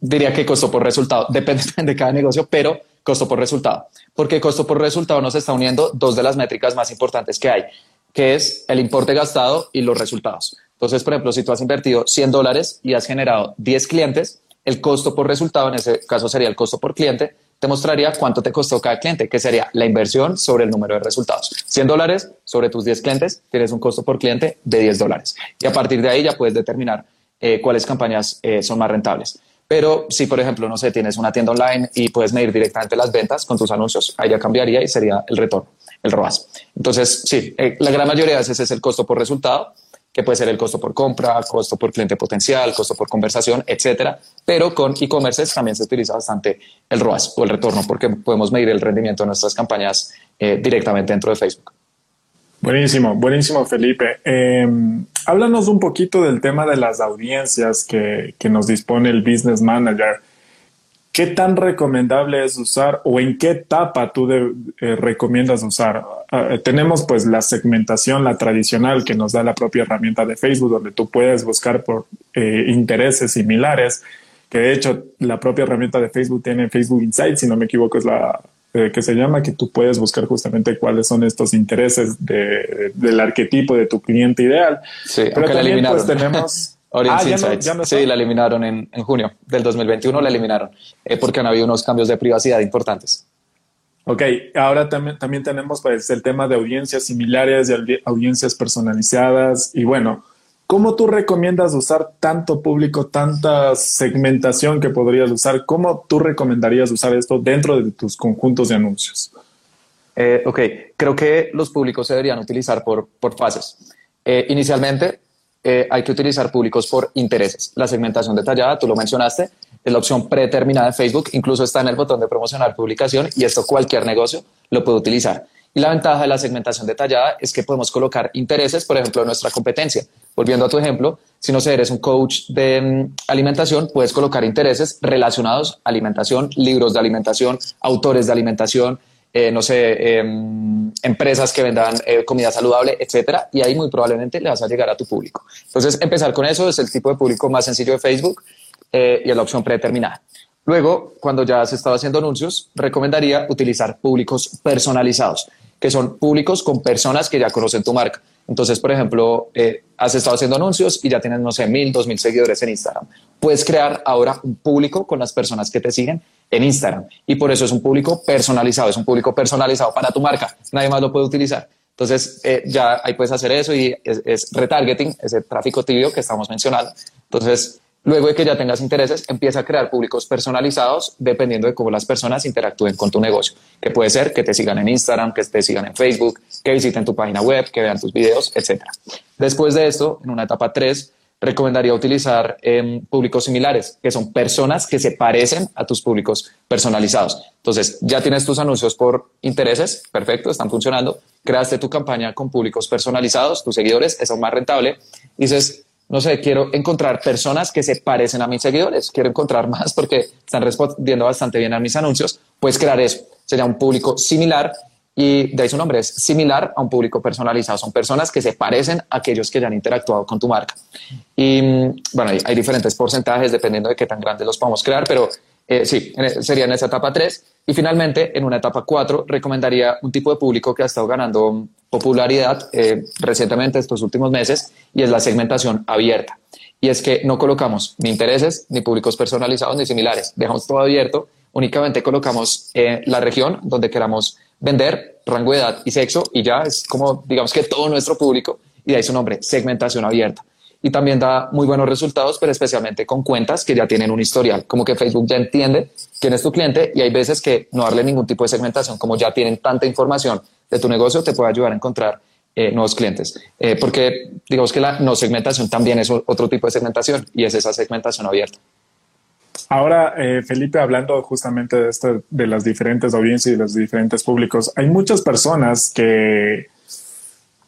[SPEAKER 3] diría que costo por resultado. Depende de cada negocio, pero costo por resultado. Porque costo por resultado nos está uniendo dos de las métricas más importantes que hay, que es el importe gastado y los resultados. Entonces, por ejemplo, si tú has invertido 100 dólares y has generado 10 clientes, el costo por resultado, en ese caso sería el costo por cliente, te mostraría cuánto te costó cada cliente, que sería la inversión sobre el número de resultados. 100 dólares sobre tus 10 clientes, tienes un costo por cliente de 10 dólares. Y a partir de ahí ya puedes determinar eh, cuáles campañas eh, son más rentables. Pero si, por ejemplo, no sé, tienes una tienda online y puedes medir directamente las ventas con tus anuncios, ahí ya cambiaría y sería el retorno, el ROAS. Entonces, sí, eh, la gran mayoría de veces es el costo por resultado que puede ser el costo por compra, costo por cliente potencial, costo por conversación, etcétera. Pero con e-commerce también se utiliza bastante el ROAS o el retorno porque podemos medir el rendimiento de nuestras campañas eh, directamente dentro de Facebook.
[SPEAKER 2] Buenísimo, buenísimo, Felipe. Em, háblanos un poquito del tema de las audiencias que, que nos dispone el Business Manager. ¿Qué tan recomendable es usar o en qué etapa tú eh, recomiendas usar? Ah, tenemos pues la segmentación, la tradicional que nos da la propia herramienta de Facebook, donde tú puedes buscar por eh, intereses similares, que de hecho la propia herramienta de Facebook tiene Facebook Insights, si no me equivoco es la eh, que se llama, que tú puedes buscar justamente cuáles son estos intereses del arquetipo de tu cliente ideal.
[SPEAKER 3] Sí, Pero también pues tenemos... ah, sí, la eliminaron en, en, junio del 2021, la eliminaron eh, porque han habido unos cambios de privacidad importantes.
[SPEAKER 2] Ok, ahora también, también tenemos pues, el tema de audiencias similares y audiencias personalizadas. Y bueno, ¿cómo tú recomiendas usar tanto público, tanta segmentación que podrías usar? ¿Cómo tú recomendarías usar esto dentro de tus conjuntos de anuncios?
[SPEAKER 3] Eh, ok, creo que los públicos se deberían utilizar por, por fases. Eh, inicialmente, eh, hay que utilizar públicos por intereses. La segmentación detallada, tú lo mencionaste, es la opción predeterminada de Facebook, incluso está en el botón de promocionar publicación y esto cualquier negocio lo puede utilizar. Y la ventaja de la segmentación detallada es que podemos colocar intereses, por ejemplo, en nuestra competencia. Volviendo a tu ejemplo, si no sé, eres un coach de mm, alimentación, puedes colocar intereses relacionados a alimentación, libros de alimentación, autores de alimentación, eh, no sé, em, empresas que vendan eh, comida saludable, etcétera, y ahí muy probablemente le vas a llegar a tu público. Entonces, empezar con eso es el tipo de público más sencillo de Facebook eh, y es la opción predeterminada. Luego, cuando ya has estado haciendo anuncios, recomendaría utilizar públicos personalizados, que son públicos con personas que ya conocen tu marca. Entonces, por ejemplo, has estado haciendo anuncios y ya tienes, no sé, mil, dos mil seguidores en Instagram. Puedes crear ahora un público con las personas que te siguen en Instagram. Y por eso es un público personalizado, es un público personalizado para tu marca. Nadie más lo puede utilizar. Entonces, eh, ya ahí puedes hacer eso y es, retargeting, ese tráfico tibio que estamos mencionando. Entonces, luego de que ya tengas intereses, empieza a crear públicos personalizados dependiendo de cómo las personas interactúen con tu negocio. Que puede ser que te sigan en Instagram, que te sigan en Facebook, que visiten tu página web, que vean tus videos, etc. Después de esto, en una etapa 3, recomendaría utilizar em, públicos similares, que son personas que se parecen a tus públicos personalizados. Entonces, ya tienes tus anuncios por intereses, perfecto, están funcionando. Creaste tu campaña con públicos personalizados, tus seguidores, es aún más rentable. Dices, no sé, quiero encontrar personas que se parecen a mis seguidores, quiero encontrar más porque están respondiendo bastante bien a mis anuncios, puedes crear eso. Sería un público similar y de ahí su nombre es similar a un público personalizado. Son personas que se parecen a aquellos que ya han interactuado con tu marca. Y mm, bueno, hay, diferentes porcentajes dependiendo de qué tan grandes los podamos crear, pero eh, sí, e, sería en esa etapa 3. Y finalmente, en una etapa 4, recomendaría un tipo de público que ha estado ganando popularidad eh, recientemente estos últimos meses y es la segmentación abierta. Y es que no colocamos ni intereses, ni públicos personalizados, ni similares. Dejamos todo abierto. Únicamente colocamos eh, la región donde queramos vender, rango de edad y sexo, y ya es como, digamos que todo nuestro público, y de ahí su nombre, segmentación abierta. Y también da muy buenos resultados, pero especialmente con cuentas que ya tienen un historial, como que Facebook ya entiende quién es tu cliente y hay veces que no darle ningún tipo de segmentación, como ya tienen tanta información de tu negocio, te puede ayudar a encontrar eh, nuevos clientes. Eh, porque digamos que la no segmentación también es otro tipo de segmentación y es esa segmentación abierta.
[SPEAKER 2] Ahora, eh, Felipe, hablando justamente de esto, de las diferentes audiencias y los diferentes públicos, hay muchas personas que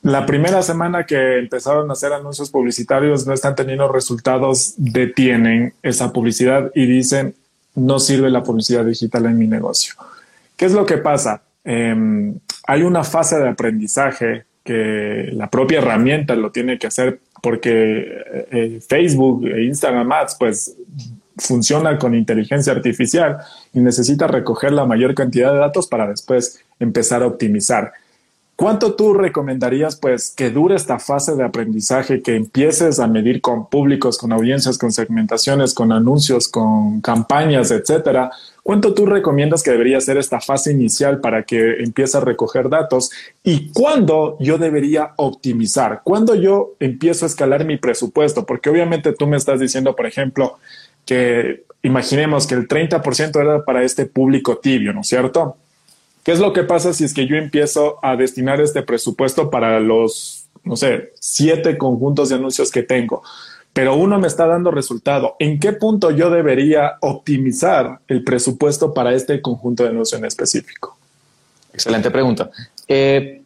[SPEAKER 2] la primera semana que empezaron a hacer anuncios publicitarios no están teniendo resultados, detienen esa publicidad y dicen, no sirve la publicidad digital en mi negocio. ¿Qué es lo que pasa? Em, hay una fase de aprendizaje que la propia herramienta lo tiene que hacer porque eh, eh, Facebook e Instagram Ads pues funciona con inteligencia artificial y necesita recoger la mayor cantidad de datos para después empezar a optimizar. ¿Cuánto tú recomendarías pues que dure esta fase de aprendizaje, que empieces a medir con públicos, con audiencias, con segmentaciones, con anuncios, con campañas, etcétera? ¿Cuánto tú recomiendas que debería ser esta fase inicial para que empiece a recoger datos? ¿Y cuándo yo debería optimizar? ¿Cuándo yo empiezo a escalar mi presupuesto? Porque obviamente tú me estás diciendo, por ejemplo, que imaginemos que el 30% era para este público tibio, ¿no es cierto? ¿Qué es lo que pasa si es que yo empiezo a destinar este presupuesto para los, no sé, siete conjuntos de anuncios que tengo? Pero uno me está dando resultado. ¿En qué punto yo debería optimizar el presupuesto para este conjunto de anuncios en específico?
[SPEAKER 3] Excelente pregunta. Eh,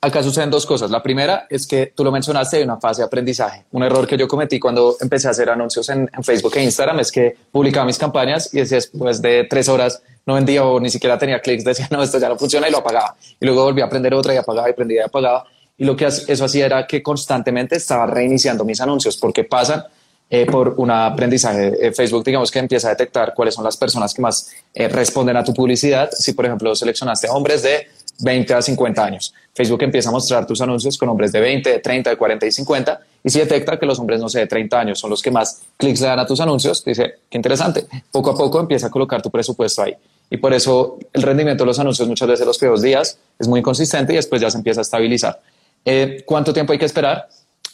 [SPEAKER 3] acá suceden dos cosas. La primera es que tú lo mencionaste, hay una fase de aprendizaje. Un error que yo cometí cuando empecé a hacer anuncios en, Facebook e Instagram es que publicaba mis campañas y después de tres horas no vendía o ni siquiera tenía clics, decía, no, esto ya no funciona y lo apagaba. Y luego volví a aprender otra y apagaba y prendía y apagaba. Y lo que eso hacía era que constantemente estaba reiniciando mis anuncios porque pasan eh, por un aprendizaje. Eh, Facebook, digamos que empieza a detectar cuáles son las personas que más eh, responden a tu publicidad. Si, por ejemplo, seleccionaste hombres de 20 a 50 años. Facebook empieza a mostrar tus anuncios con hombres de 20, de 30, de 40 y 50 y si detecta que los hombres, no sé, de 30 años son los que más clics le dan a tus anuncios, dice, qué interesante, poco a poco empieza a colocar tu presupuesto ahí. Y por eso el rendimiento de los anuncios muchas veces los primeros días es muy inconsistente y después ya se empieza a estabilizar. Eh, ¿Cuánto tiempo hay que esperar?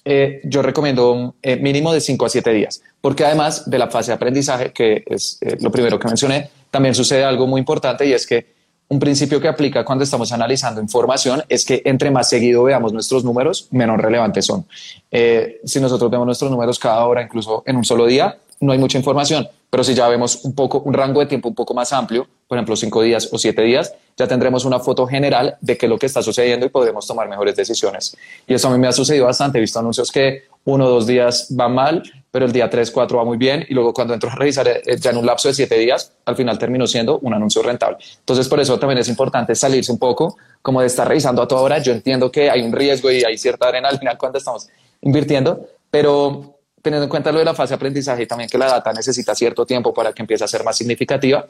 [SPEAKER 3] Eh, yo recomiendo eh, mínimo de 5 a 7 días, porque además de la fase de aprendizaje, que es lo primero que mencioné, también sucede algo muy importante y es que un principio que aplica cuando estamos analizando información es que entre más seguido veamos nuestros números, menos relevantes son. Eh, si nosotros vemos nuestros números cada hora, incluso en un solo día, no hay mucha información, pero si ya vemos un poco un rango de tiempo un poco más amplio, por ejemplo, cinco días o siete días, ya tendremos una foto general de qué es lo que está sucediendo y podremos tomar mejores decisiones. Y eso a mí me ha sucedido bastante. He visto anuncios que uno o dos días van mal, pero el día tres, cuatro va muy bien y luego cuando entro a revisar eh, ya en un lapso de siete días, al final terminó siendo un anuncio rentable. Entonces, por eso también es importante salirse un poco como de estar revisando a toda hora. Yo entiendo que hay un riesgo y hay cierta arena al final cuando estamos invirtiendo, pero teniendo en cuenta lo de la fase de aprendizaje y también que la data necesita cierto tiempo para que empiece a ser más significativa,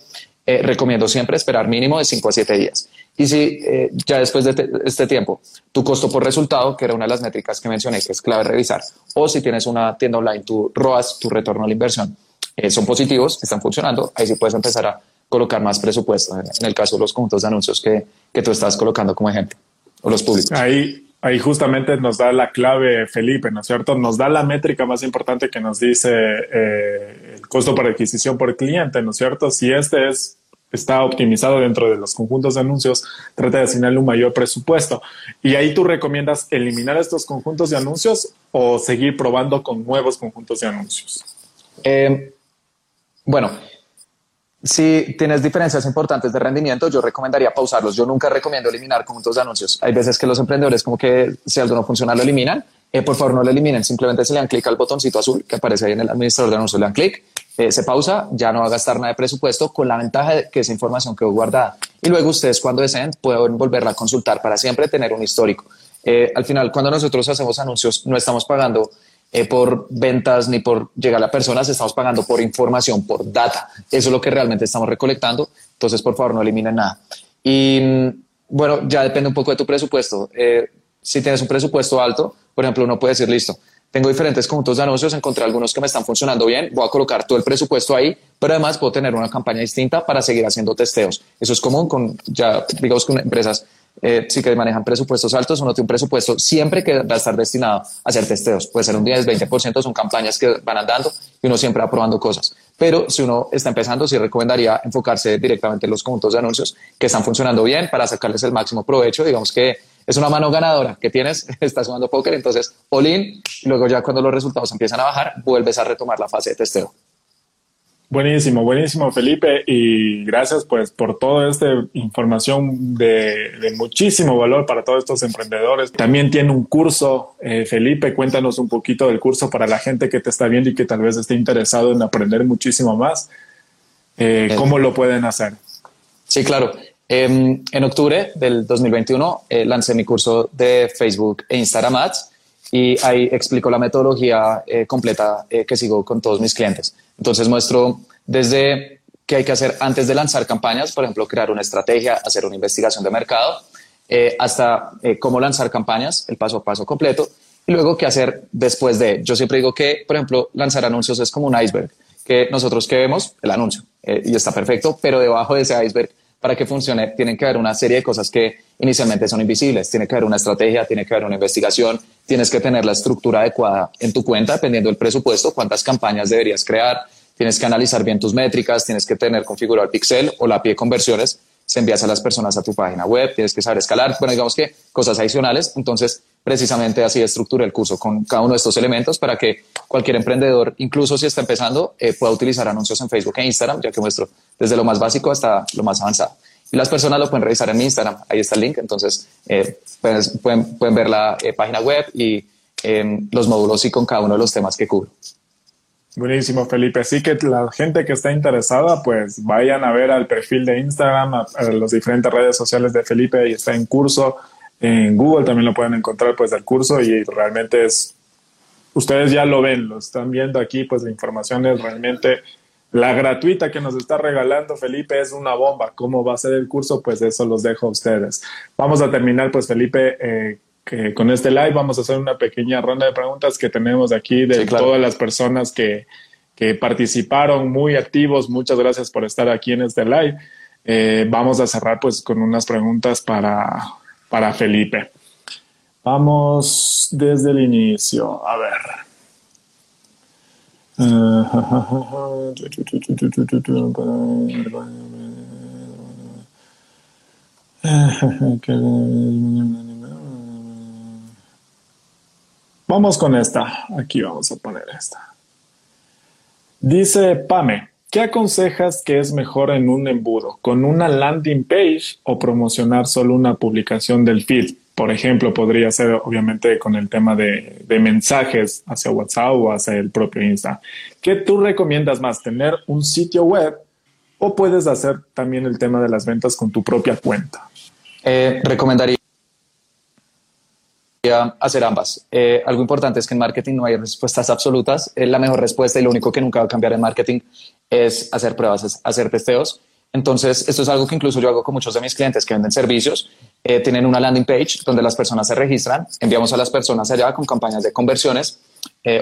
[SPEAKER 3] eh, recomiendo siempre esperar mínimo de 5 a 7 días. Y si eh, ya después de este tiempo, tu costo por resultado, que era una de las métricas que mencioné, que es clave revisar, o si tienes una tienda online, tu ROAS, tu retorno a la inversión, eh, son positivos, están funcionando, ahí sí puedes empezar a colocar más presupuesto, en, el caso de los conjuntos de anuncios que, que tú estás colocando como ejemplo, o los públicos.
[SPEAKER 2] Ahí, ahí justamente nos da la clave Felipe, ¿no es cierto? Nos da la métrica más importante que nos dice eh, el costo por adquisición por cliente, ¿no es cierto? Si este es está optimizado dentro de los conjuntos de anuncios, trata de asignarle un mayor presupuesto. Y ahí tú recomiendas eliminar estos conjuntos de anuncios o seguir probando con nuevos conjuntos de anuncios.
[SPEAKER 3] Eh, bueno, si tienes diferencias importantes de rendimiento, yo recomendaría pausarlos. Yo nunca recomiendo eliminar conjuntos de anuncios. Hay veces que los emprendedores como que si algo no funciona lo eliminan. Eh, por favor, no lo eliminen. Simplemente se le dan clic al botoncito azul que aparece ahí en el administrador de anuncios. Le dan clic, eh, se pausa, ya no va a gastar nada de presupuesto con la ventaja de que esa información quedó guardada. Y luego ustedes cuando deseen pueden volverla a consultar para siempre tener un histórico. Eh, al final, cuando nosotros hacemos anuncios, no estamos pagando eh, por ventas ni por llegar a personas, estamos pagando por información, por data. Eso es lo que realmente estamos recolectando. Entonces, por favor, no eliminen nada. Y mm, bueno, ya depende un poco de tu presupuesto. Eh, si tienes un presupuesto alto, por ejemplo, uno puede decir, listo, tengo diferentes conjuntos de anuncios, encontré algunos que me están funcionando bien, voy a colocar todo el presupuesto ahí, pero además puedo tener una campaña distinta para seguir haciendo testeos. Eso es común con, ya digamos, con empresas eh, sí que manejan presupuestos altos, uno tiene un presupuesto siempre que va a estar destinado a hacer testeos. Puede ser un 10, 20%, son campañas que van andando y uno siempre va probando cosas. Pero si uno está empezando, sí recomendaría enfocarse directamente en los conjuntos de anuncios que están funcionando bien para sacarles el máximo provecho. Digamos que es una mano ganadora que tienes, estás jugando póker, entonces all y luego ya cuando los resultados empiezan a bajar, vuelves a retomar la fase de testeo.
[SPEAKER 2] Buenísimo, buenísimo Felipe y gracias pues por toda esta información de, muchísimo valor para todos estos emprendedores. También tiene un curso, eh, Felipe, cuéntanos un poquito del curso para la gente que te está viendo y que tal vez esté interesado en aprender muchísimo más. Eh, ¿Cómo lo pueden hacer?
[SPEAKER 3] Sí, claro. Em, en octubre del 2021 eh, lancé mi curso de Facebook e Instagram Ads y ahí explico la metodología completa que sigo con todos mis clientes. Entonces muestro desde qué hay que hacer antes de lanzar campañas, por ejemplo, crear una estrategia, hacer una investigación de mercado, eh, hasta eh, cómo lanzar campañas, el paso a paso completo, y luego qué hacer después de. Yo siempre digo que, por ejemplo, lanzar anuncios es como un iceberg, que nosotros que vemos el anuncio eh, y está perfecto, pero debajo de ese iceberg, para que funcione, tienen que haber una serie de cosas que inicialmente son invisibles. Tiene que haber una estrategia, tiene que haber una investigación, tienes que tener la estructura adecuada en tu cuenta, dependiendo del presupuesto, cuántas campañas deberías crear, tienes que analizar bien tus métricas, tienes que tener configurado el pixel o la pie de conversiones, se envías a las personas a tu página web, tienes que saber escalar, bueno, digamos que cosas adicionales. Entonces, precisamente así estructura el curso con cada uno de estos elementos para que cualquier emprendedor, incluso si está empezando, eh, pueda utilizar anuncios en Facebook e Instagram, ya que muestro desde lo más básico hasta lo más avanzado. Y las personas lo pueden revisar en mi Instagram, ahí está el link, entonces eh, pueden, pueden, ver la eh, página web y los módulos y con cada uno de los temas que cubro.
[SPEAKER 2] Buenísimo, Felipe. Así que la gente que está interesada, pues vayan a ver al perfil de Instagram, a, las diferentes redes sociales de Felipe y está en curso. En Google también lo pueden encontrar, pues, del curso y realmente es, ustedes ya lo ven, lo están viendo aquí, pues la información es realmente la gratuita que nos está regalando Felipe es una bomba. ¿Cómo va a ser el curso? Pues eso los dejo a ustedes. Vamos a terminar, pues, Felipe, eh, que con este live vamos a hacer una pequeña ronda de preguntas que tenemos aquí de todas las personas que, participaron, muy activos. Muchas gracias por estar aquí en este live. Eh, vamos a cerrar pues con unas preguntas para, para Felipe. Vamos desde el inicio. A ver. Vamos con esta. Aquí vamos a poner esta. Dice Pame, ¿qué aconsejas que es mejor en un embudo? ¿Con una landing page o promocionar solo una publicación del feed? Por ejemplo, podría ser obviamente con el tema de, mensajes hacia WhatsApp o hacia el propio Insta. ¿Qué tú recomiendas más? ¿Tener un sitio web o puedes hacer también el tema de las ventas con tu propia cuenta?
[SPEAKER 3] Eh, recomendaría hacer ambas. Eh, algo importante es que en marketing no hay respuestas absolutas. Eh, la mejor respuesta y lo único que nunca va a cambiar en marketing es hacer pruebas, hacer testeos. Entonces, esto es algo que incluso yo hago con muchos de mis clientes que venden servicios. Eh, tienen una landing page donde las personas se registran, enviamos a las personas allá con campañas de conversiones,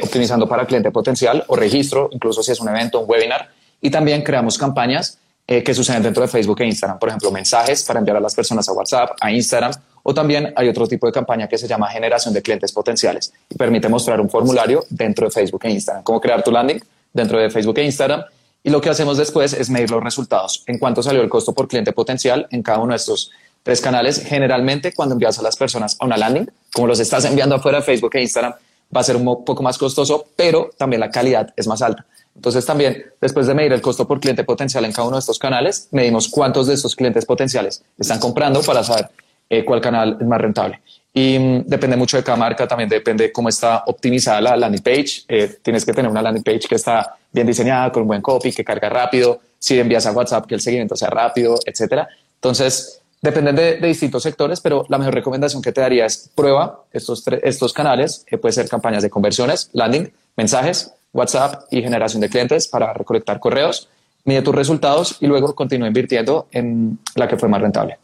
[SPEAKER 3] optimizando para cliente potencial o registro, incluso si es un evento, un webinar. Y también creamos campañas que suceden dentro de Facebook e Instagram. Por ejemplo, mensajes para enviar a las personas a WhatsApp, a Instagram o también hay otro tipo de campaña que se llama generación de clientes potenciales y permite mostrar un formulario dentro de Facebook e Instagram, cómo crear tu landing dentro de Facebook e Instagram. Y lo que hacemos después es medir los resultados. En cuánto salió el costo por cliente potencial en cada uno de estos tres canales. Generalmente, cuando envías a las personas a una landing, como los estás enviando afuera de Facebook e Instagram, va a ser un poco más costoso, pero también la calidad es más alta. Entonces también, después de medir el costo por cliente potencial en cada uno de estos canales, medimos cuántos de estos clientes potenciales están comprando para saber eh, cuál canal es más rentable. Y mm, depende mucho de cada marca, también depende cómo está optimizada la landing page. Eh, tienes que tener una landing page que está bien diseñada, con un buen copy, que carga rápido. Si envías a WhatsApp, que el seguimiento sea rápido, etcétera. Entonces, dependen de, distintos sectores, pero la mejor recomendación que te daría es prueba estos, estos canales, que puede ser campañas de conversiones, landing, mensajes, WhatsApp y generación de clientes para recolectar correos. Mide tus resultados y luego continúa invirtiendo en la que fue más rentable.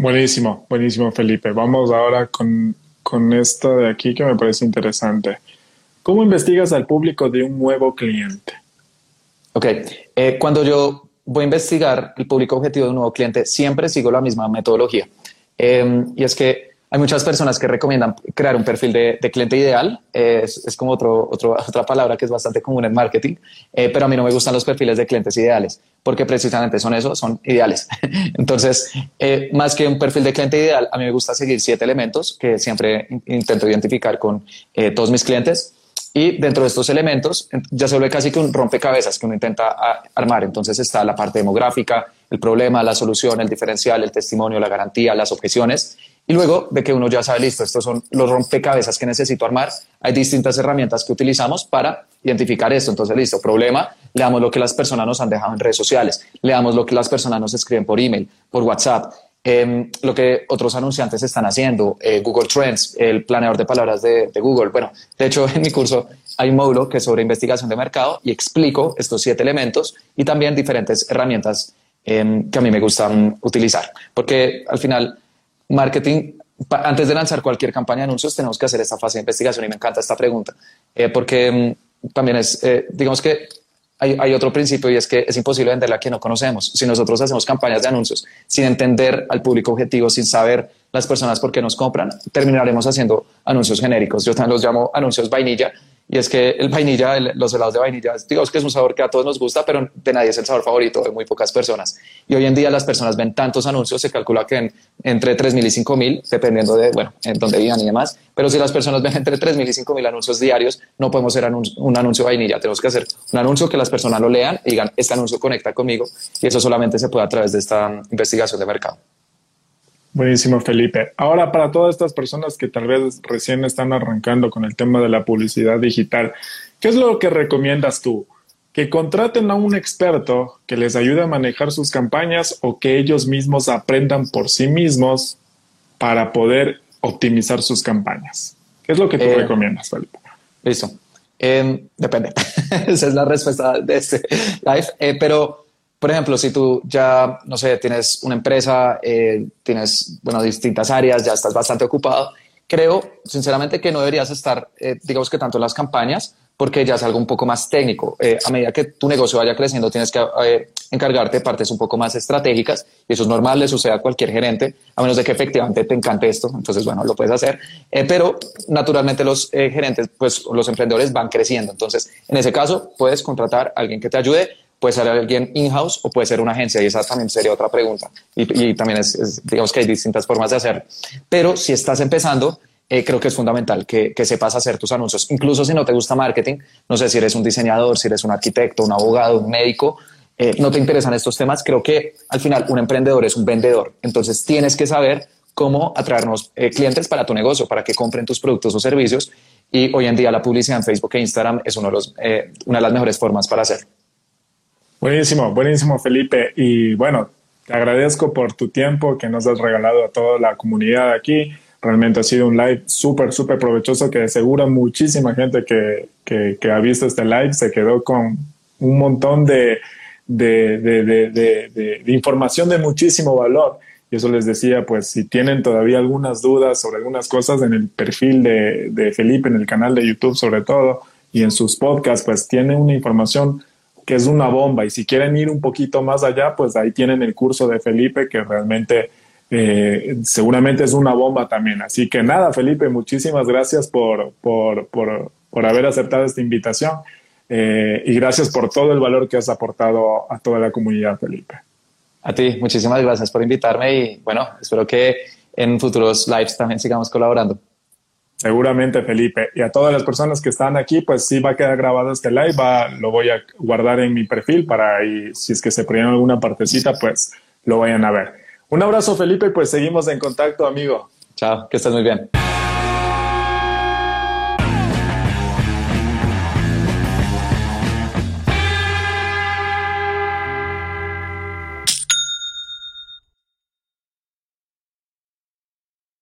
[SPEAKER 2] Buenísimo, buenísimo Felipe. Vamos ahora con, con esto de aquí que me parece interesante. ¿Cómo investigas al público de un nuevo cliente?
[SPEAKER 3] Ok, eh, cuando yo voy a investigar el público objetivo de un nuevo cliente, siempre sigo la misma metodología. Em, y es que hay muchas personas que recomiendan crear un perfil de, cliente ideal. es, es, como otro, otro, otra palabra que es bastante común en marketing, eh, pero a mí no me gustan los perfiles de clientes ideales porque precisamente son eso, son ideales. Entonces, eh, más que un perfil de cliente ideal, a mí me gusta seguir siete elementos que siempre intento identificar con eh, todos mis clientes. Y dentro de estos elementos ya se vuelve casi que un rompecabezas que uno intenta armar. Entonces está la parte demográfica, el problema, la solución, el diferencial, el testimonio, la garantía, las objeciones. Y luego de que uno ya sabe, listo, estos son los rompecabezas que necesito armar, hay distintas herramientas que utilizamos para identificar esto. Entonces, listo, problema, le damos lo que las personas nos han dejado en redes sociales, le damos lo que las personas nos escriben por email, por WhatsApp, em, lo que otros anunciantes están haciendo, eh, Google Trends, el planeador de palabras de, de, Google. Bueno, de hecho, en mi curso hay un módulo que es sobre investigación de mercado y explico estos siete elementos y también diferentes herramientas em, que a mí me gustan utilizar, porque al final marketing, antes de lanzar cualquier campaña de anuncios, tenemos que hacer esta fase de investigación y me encanta esta pregunta, eh, porque mm, también es, eh, digamos que hay, otro principio y es que es imposible venderla a quien no conocemos. Si nosotros hacemos campañas de anuncios sin entender al público objetivo, sin saber las personas por qué nos compran, terminaremos haciendo anuncios genéricos. Yo también los llamo anuncios vainilla y es que el vainilla, los helados de vainilla, digamos que es un sabor que a todos nos gusta, pero de nadie es el sabor favorito de muy pocas personas. Y hoy en día las personas ven tantos anuncios, se calcula que en, entre 3.000 y 5.000, dependiendo de, bueno, en dónde vivan y demás, pero si las personas ven entre 3.000 y 5.000 anuncios diarios, no podemos hacer un anuncio de vainilla, tenemos que hacer un anuncio que las personas lo lean y digan, este anuncio conecta conmigo, y eso solamente se puede a través de esta investigación de mercado.
[SPEAKER 2] Buenísimo, Felipe. Ahora, para todas estas personas que tal vez recién están arrancando con el tema de la publicidad digital, ¿qué es lo que recomiendas tú? ¿Que contraten a un experto que les ayude a manejar sus campañas o que ellos mismos aprendan por sí mismos para poder optimizar sus campañas? ¿Qué es lo que tú eh, recomiendas, Felipe?
[SPEAKER 3] Listo. Depende. Esa es la respuesta de este live. Eh, pero por ejemplo, si tú ya, no sé, tienes una empresa, eh, tienes, bueno, distintas áreas, ya estás bastante ocupado, creo, sinceramente, que no deberías estar, eh, digamos que tanto en las campañas, porque ya es algo un poco más técnico. Eh, a medida que tu negocio vaya creciendo, tienes que encargarte de partes un poco más estratégicas, y eso es normal, le sucede a cualquier gerente, a menos de que efectivamente te encante esto, entonces, bueno, lo puedes hacer. pero naturalmente los gerentes, pues los emprendedores van creciendo. Entonces, en ese caso, puedes contratar a alguien que te ayude puede ser alguien in-house o puede ser una agencia y esa también sería otra pregunta. Y, también es, digamos que hay distintas formas de hacerlo. Pero si estás empezando, eh, creo que es fundamental que, que, sepas hacer tus anuncios. Incluso si no te gusta marketing, no sé si eres un diseñador, si eres un arquitecto, un abogado, un médico, eh, no te interesan estos temas, creo que al final un emprendedor es un vendedor. Entonces tienes que saber cómo atraernos eh, clientes para tu negocio, para que compren tus productos o servicios. Y hoy en día la publicidad en Facebook e Instagram es uno de los, una de las mejores formas para hacerlo.
[SPEAKER 2] Buenísimo, buenísimo Felipe. Y bueno, te agradezco por tu tiempo que nos has regalado a toda la comunidad aquí. Realmente ha sido un live súper, súper provechoso que de seguro muchísima gente que, que, ha visto este live se quedó con un montón de, de, de, de, información de muchísimo valor. Y eso les decía, pues si tienen todavía algunas dudas sobre algunas cosas en el perfil de, Felipe, en el canal de YouTube sobre todo, y en sus podcasts, pues tiene una información que es una bomba. Y si quieren ir un poquito más allá, pues ahí tienen el curso de Felipe, que realmente eh, seguramente es una bomba también. Así que nada, Felipe, muchísimas gracias por, por, por, por haber aceptado esta invitación eh, y gracias por todo el valor que has aportado a toda la comunidad, Felipe.
[SPEAKER 3] A ti, muchísimas gracias por invitarme y bueno, espero que en futuros lives también sigamos colaborando.
[SPEAKER 2] Seguramente, Felipe. Y a todas las personas que están aquí, pues sí va a quedar grabado este live, va, lo voy a guardar en mi perfil para y si es que se perdieron alguna partecita, pues lo vayan a ver. Un abrazo, Felipe, y pues seguimos en contacto, amigo.
[SPEAKER 3] Chao, que estés muy bien.